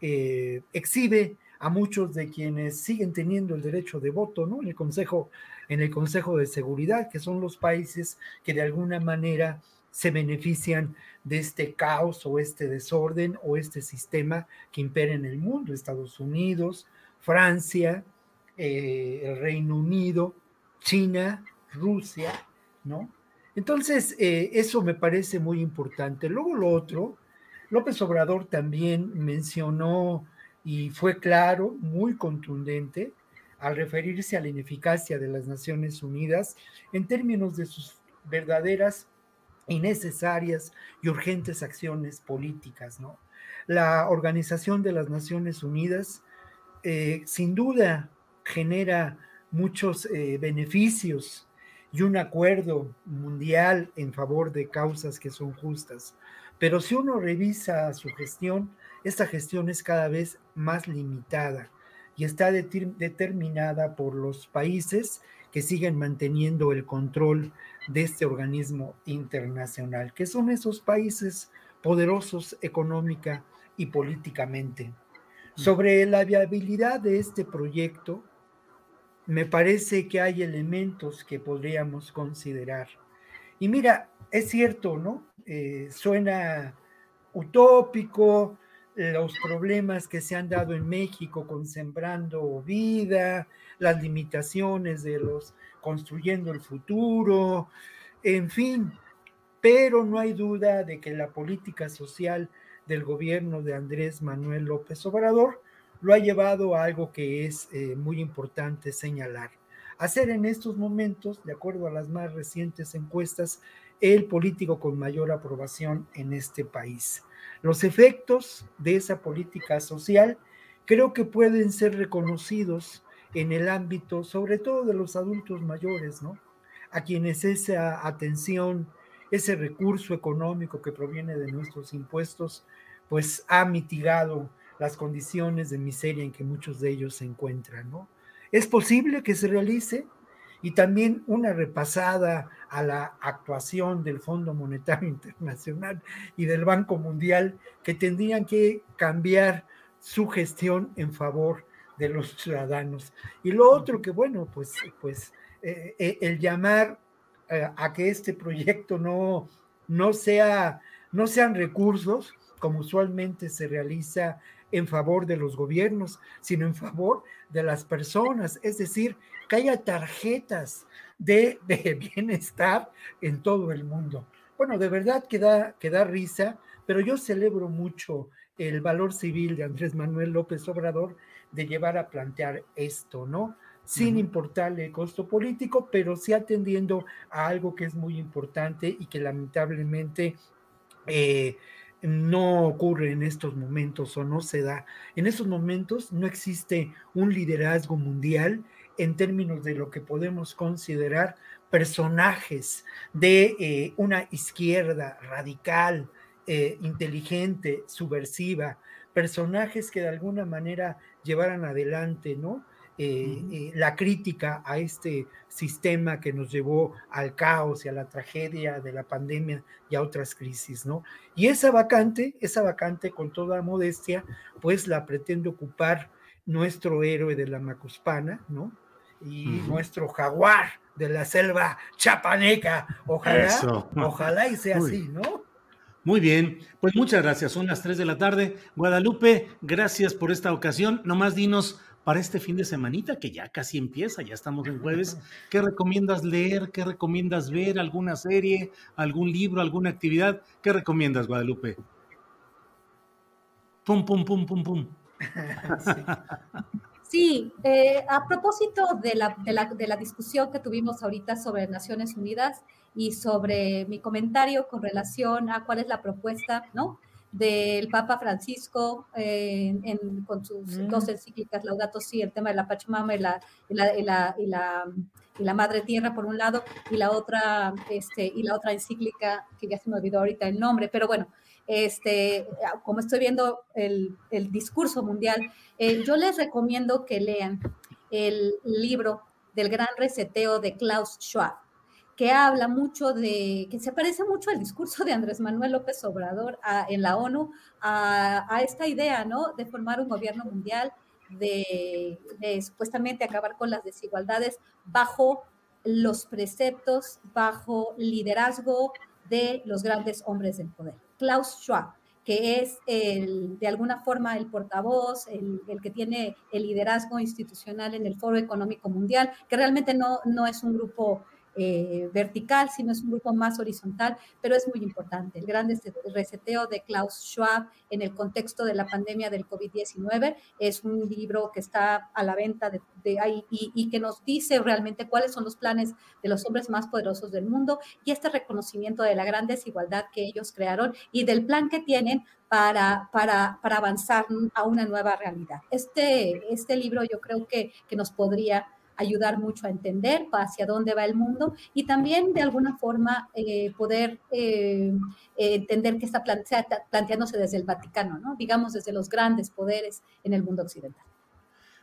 eh, exhibe a muchos de quienes siguen teniendo el derecho de voto, ¿no? En el Consejo, en el Consejo de Seguridad, que son los países que de alguna manera se benefician de este caos o este desorden o este sistema que impera en el mundo, Estados Unidos, Francia, eh, el Reino Unido, China, Rusia, ¿no? Entonces, eh, eso me parece muy importante. Luego lo otro, López Obrador también mencionó y fue claro, muy contundente, al referirse a la ineficacia de las Naciones Unidas en términos de sus verdaderas y necesarias y urgentes acciones políticas, ¿no? La Organización de las Naciones Unidas eh, sin duda genera muchos eh, beneficios y un acuerdo mundial en favor de causas que son justas. Pero si uno revisa su gestión, esta gestión es cada vez más limitada y está determinada por los países que siguen manteniendo el control de este organismo internacional, que son esos países poderosos económica y políticamente. Mm. Sobre la viabilidad de este proyecto, me parece que hay elementos que podríamos considerar. Y mira, es cierto, ¿no? Eh, suena utópico los problemas que se han dado en México con Sembrando Vida, las limitaciones de los construyendo el futuro, en fin, pero no hay duda de que la política social del gobierno de Andrés Manuel López Obrador lo ha llevado a algo que es eh, muy importante señalar. Hacer en estos momentos, de acuerdo a las más recientes encuestas, el político con mayor aprobación en este país. Los efectos de esa política social creo que pueden ser reconocidos en el ámbito, sobre todo de los adultos mayores, ¿no? A quienes esa atención, ese recurso económico que proviene de nuestros impuestos, pues ha mitigado las condiciones de miseria en que muchos de ellos se encuentran, ¿no? Es posible que se realice y también una repasada a la actuación del Fondo Monetario Internacional y del Banco Mundial que tendrían que cambiar su gestión en favor de los ciudadanos. Y lo otro que, bueno, pues, pues eh, el llamar a que este proyecto no, no, sea, no sean recursos, como usualmente se realiza en favor de los gobiernos, sino en favor de las personas, es decir, que haya tarjetas de, bienestar en todo el mundo. Bueno, de verdad que da, que da risa, pero yo celebro mucho el valor civil de Andrés Manuel López Obrador de llevar a plantear esto, ¿no? Sin importarle el costo político, pero sí atendiendo a algo que es muy importante y que lamentablemente eh, no ocurre en estos momentos o no se da. En estos momentos no existe un liderazgo mundial en términos de lo que podemos considerar personajes de eh, una izquierda radical, eh, inteligente, subversiva, personajes que de alguna manera llevaran adelante, ¿no? Eh, eh, la crítica a este sistema que nos llevó al caos y a la tragedia de la pandemia y a otras crisis, ¿no? Y esa vacante, esa vacante con toda modestia, pues la pretende ocupar nuestro héroe de la Macuspana, ¿no? Y nuestro jaguar de la selva chapaneca. Ojalá, ojalá y sea así, ¿no? Muy bien, pues muchas gracias. Son las 3 de la tarde. Guadalupe, gracias por esta ocasión. Nomás dinos para este fin de semanita que ya casi empieza, ya estamos en jueves. ¿Qué recomiendas leer? ¿Qué recomiendas ver? ¿Alguna serie? ¿Algún libro? ¿Alguna actividad? ¿Qué recomiendas, Guadalupe? Pum, pum, pum, pum, pum. Sí, eh, a propósito de la, de, la, de la discusión que tuvimos ahorita sobre Naciones Unidas y sobre mi comentario con relación a cuál es la propuesta, ¿no? del Papa Francisco eh, con sus mm. dos encíclicas, Laudato Si, el tema de la Pachamama y la, y la, y la, y la, Madre Tierra por un lado, y la otra, este, y la otra encíclica, que ya se me olvidó ahorita el nombre, pero bueno, este, como estoy viendo el, discurso mundial, eh, yo les recomiendo que lean el libro del gran reseteo de Klaus Schwab que habla mucho de, que se parece mucho al discurso de Andrés Manuel López Obrador en la ONU, a, esta idea, ¿no? De formar un gobierno mundial, de, supuestamente acabar con las desigualdades bajo los preceptos, bajo liderazgo de los grandes hombres del poder. Klaus Schwab, que es el, de alguna forma el portavoz, el, el, que tiene el liderazgo institucional en el Foro Económico Mundial, que realmente no, no es un grupo eh, vertical, sino es un grupo más horizontal, pero es muy importante. El gran reseteo de Klaus Schwab en el contexto de la pandemia del COVID-19 es un libro que está a la venta de, ahí y, que nos dice realmente cuáles son los planes de los hombres más poderosos del mundo y este reconocimiento de la gran desigualdad que ellos crearon y del plan que tienen para, para, para avanzar a una nueva realidad. Este, este libro yo creo que, que nos podría ayudar mucho a entender hacia dónde va el mundo y también de alguna forma eh, poder eh, entender que está planteándose desde el Vaticano, ¿no? digamos desde los grandes poderes en el mundo occidental.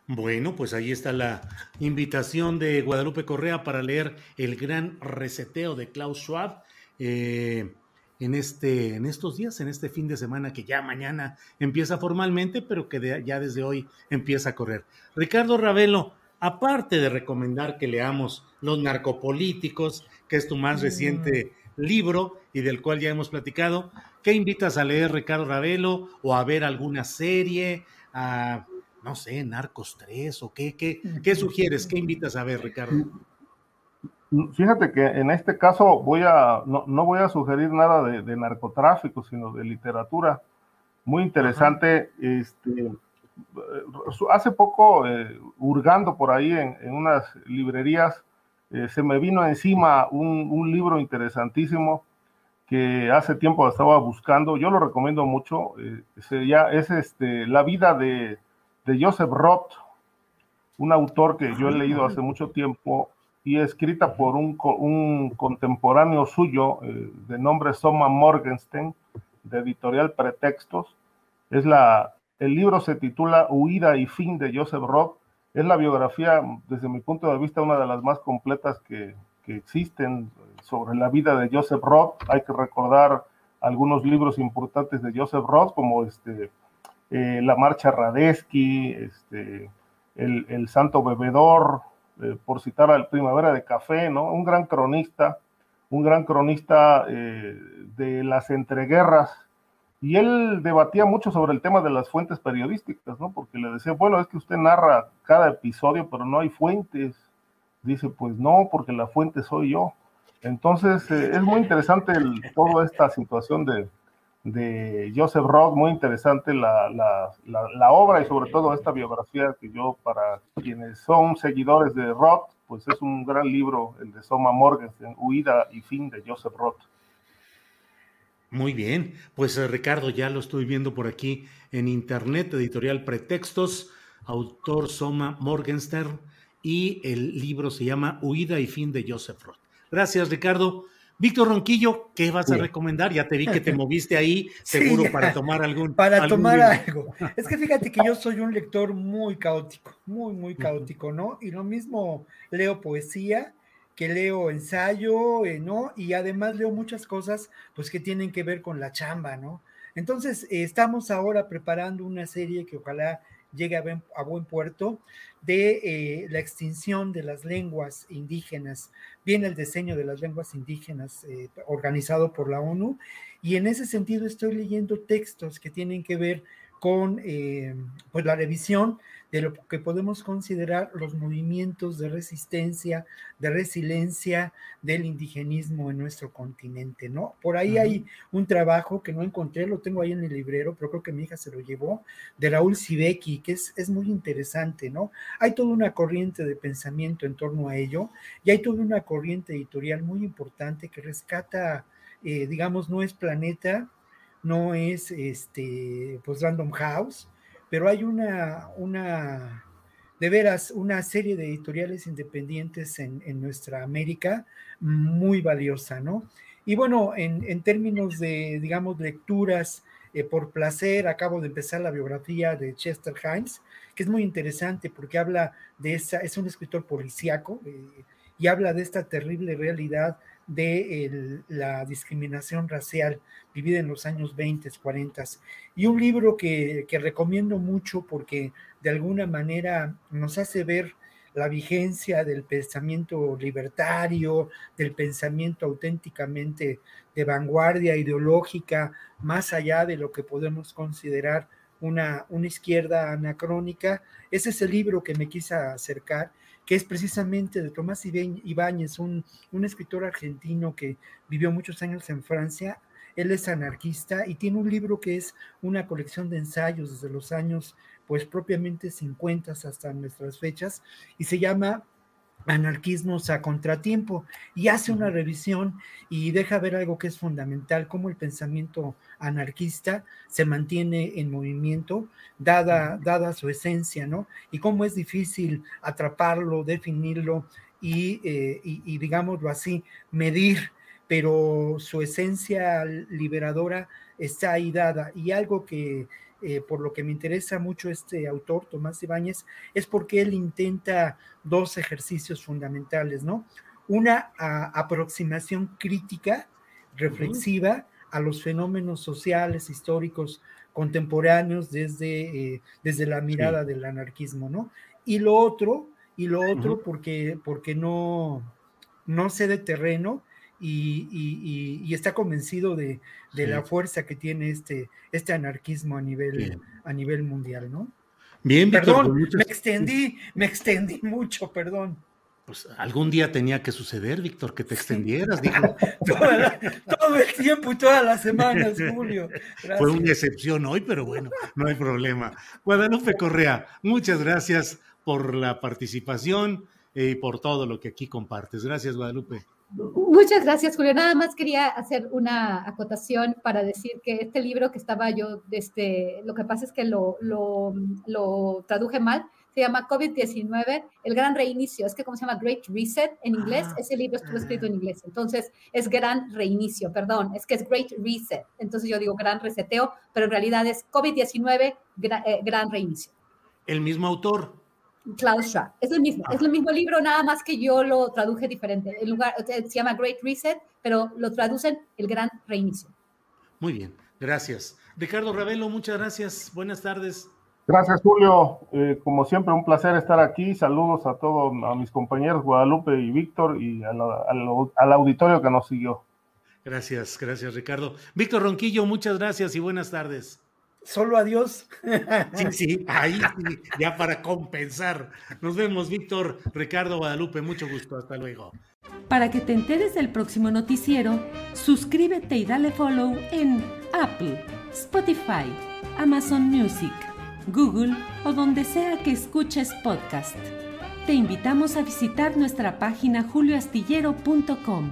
Bueno, pues ahí está la invitación de Guadalupe Correa para leer El gran reseteo de Klaus Schwab. Eh, en, este, en estos días, en este fin de semana que ya mañana empieza formalmente, pero que ya desde hoy empieza a correr. Ricardo Ravelo, aparte de recomendar que leamos Los narcopolíticos, que es tu más mm. reciente libro y del cual ya hemos platicado, ¿qué invitas a leer Ricardo Ravelo o a ver alguna serie? A, no sé, Narcos 3 o qué, qué, qué sugieres? ¿Qué invitas a ver, Ricardo? Fíjate que en este caso voy a, no, voy a sugerir nada de, narcotráfico, sino de literatura. Muy interesante. Este, hace poco, eh, hurgando por ahí en, unas librerías, eh, se me vino encima un, libro interesantísimo que hace tiempo estaba buscando. Yo lo recomiendo mucho. Eh, es este, La vida de, Joseph Roth, un autor que yo he leído hace mucho tiempo y escrita por un, un contemporáneo suyo de nombre Soma Morgenstern, de editorial Pretextos. Es la, el libro se titula Huida y fin de Joseph Roth. Es la biografía, desde mi punto de vista, una de las más completas que, existen sobre la vida de Joseph Roth. Hay que recordar algunos libros importantes de Joseph Roth, como este, eh, La Marcha Radesky, este, el, Santo Bebedor, eh, por citar al Primavera de Café, ¿no? Un gran cronista, un gran cronista eh, de las entreguerras, y él debatía mucho sobre el tema de las fuentes periodísticas, ¿no? Porque le decía, bueno, es que usted narra cada episodio, pero no hay fuentes. Dice, pues no, porque la fuente soy yo. Entonces, eh, es muy interesante toda esta situación de, Joseph Roth, muy interesante la, la, obra y sobre todo esta biografía que yo, para quienes son seguidores de Roth, pues es un gran libro, el de Soma Morgenstern, Huida y Fin de Joseph Roth. Muy bien, pues eh, Ricardo, ya lo estoy viendo por aquí en internet, editorial Pretextos, autor Soma Morgenstern, y el libro se llama Huida y Fin de Joseph Roth. Gracias, Ricardo. Víctor Ronquillo, ¿qué vas a recomendar? Ya te vi que te moviste ahí, seguro para tomar algún. Para tomar algo. Es que fíjate que yo soy un lector muy caótico, muy, muy caótico, ¿no? Y lo mismo leo poesía, que leo ensayo, eh, ¿no? Y además leo muchas cosas, pues que tienen que ver con la chamba, ¿no? Entonces, eh, estamos ahora preparando una serie que ojalá llegue a buen, puerto de eh, la extinción de las lenguas indígenas. Viene el diseño de las lenguas indígenas eh, organizado por la ONU y en ese sentido estoy leyendo textos que tienen que ver con pues la revisión de lo que podemos considerar los movimientos de resistencia, de resiliencia del indigenismo en nuestro continente, ¿no? Por ahí hay un trabajo que no encontré, lo tengo ahí en el librero, pero creo que mi hija se lo llevó, de Raúl Sibeki, que es, es muy interesante, ¿no? Hay toda una corriente de pensamiento en torno a ello y hay toda una corriente editorial muy importante que rescata, eh, digamos, no es planeta, no es este, pues Random House, pero hay una, una, de veras, una serie de editoriales independientes en, nuestra América muy valiosa, ¿no? Y bueno, en, términos de, digamos, lecturas eh, por placer, acabo de empezar la biografía de Chester Himes, que es muy interesante porque habla de esa, es un escritor policíaco eh, y habla de esta terrible realidad de la discriminación racial vivida en los años 20, 40. Y un libro que, recomiendo mucho porque de alguna manera nos hace ver la vigencia del pensamiento libertario, del pensamiento auténticamente de vanguardia ideológica, más allá de lo que podemos considerar una, una izquierda anacrónica. Ese es el libro que me quise acercar que es precisamente de Tomás Ibáñez, un, un escritor argentino que vivió muchos años en Francia. Él es anarquista y tiene un libro que es una colección de ensayos desde los años, pues propiamente 50 hasta nuestras fechas, y se llama anarquismos a contratiempo y hace una revisión y deja ver algo que es fundamental, cómo el pensamiento anarquista se mantiene en movimiento, dada, dada su esencia, ¿no? Y cómo es difícil atraparlo, definirlo y, eh, y digámoslo así, medir, pero su esencia liberadora está ahí dada. Y algo que eh, por lo que me interesa mucho este autor, Tomás Ibáñez, es porque él intenta dos ejercicios fundamentales, ¿no? Una aproximación crítica, reflexiva a los fenómenos sociales, históricos, contemporáneos desde, eh, desde la mirada del anarquismo, ¿no? Y lo otro, y lo otro porque, porque no, no cede terreno y, está convencido de, la fuerza que tiene este, este anarquismo a nivel, a nivel mundial, ¿no? Bien, perdón, me extendí, me extendí mucho, perdón. Pues algún día tenía que suceder, Víctor, que te extendieras, dijo. todo el tiempo y todas las semanas, Julio. Fue una excepción hoy, pero bueno, no hay problema. Guadalupe Correa, muchas gracias por la participación y por todo lo que aquí compartes. Gracias, Guadalupe. Muchas gracias, Julio. Nada más quería hacer una acotación para decir que este libro que estaba yo, este, lo que pasa es que lo, lo, lo traduje mal, se llama COVID-19, el gran reinicio, es que como se llama Great Reset en inglés, ah. ese libro estuvo escrito en inglés, entonces es gran reinicio, perdón, es que es Great Reset, entonces yo digo gran reseteo, pero en realidad es COVID-19, eh, gran reinicio. El mismo autor, Klaus Schwab. Es el mismo, es el mismo libro, nada más que yo lo traduje diferente. El lugar se llama Great Reset, pero lo traducen El Gran Reinicio. Muy bien, gracias. Ricardo Ravelo, muchas gracias. Buenas tardes. Gracias, Julio. Eh, como siempre, un placer estar aquí. Saludos a todos, a mis compañeros Guadalupe y Víctor y al auditorio que nos siguió. Gracias, gracias, Ricardo. Víctor Ronquillo, muchas gracias y buenas tardes. Solo adiós. Sí, sí, ahí sí, ya para compensar. Nos vemos, Víctor, Ricardo, Guadalupe, mucho gusto, hasta luego. Para que te enteres del próximo noticiero, suscríbete y dale follow en Apple, Spotify, Amazon Music, Google o donde sea que escuches podcast. Te invitamos a visitar nuestra página julioastillero.com.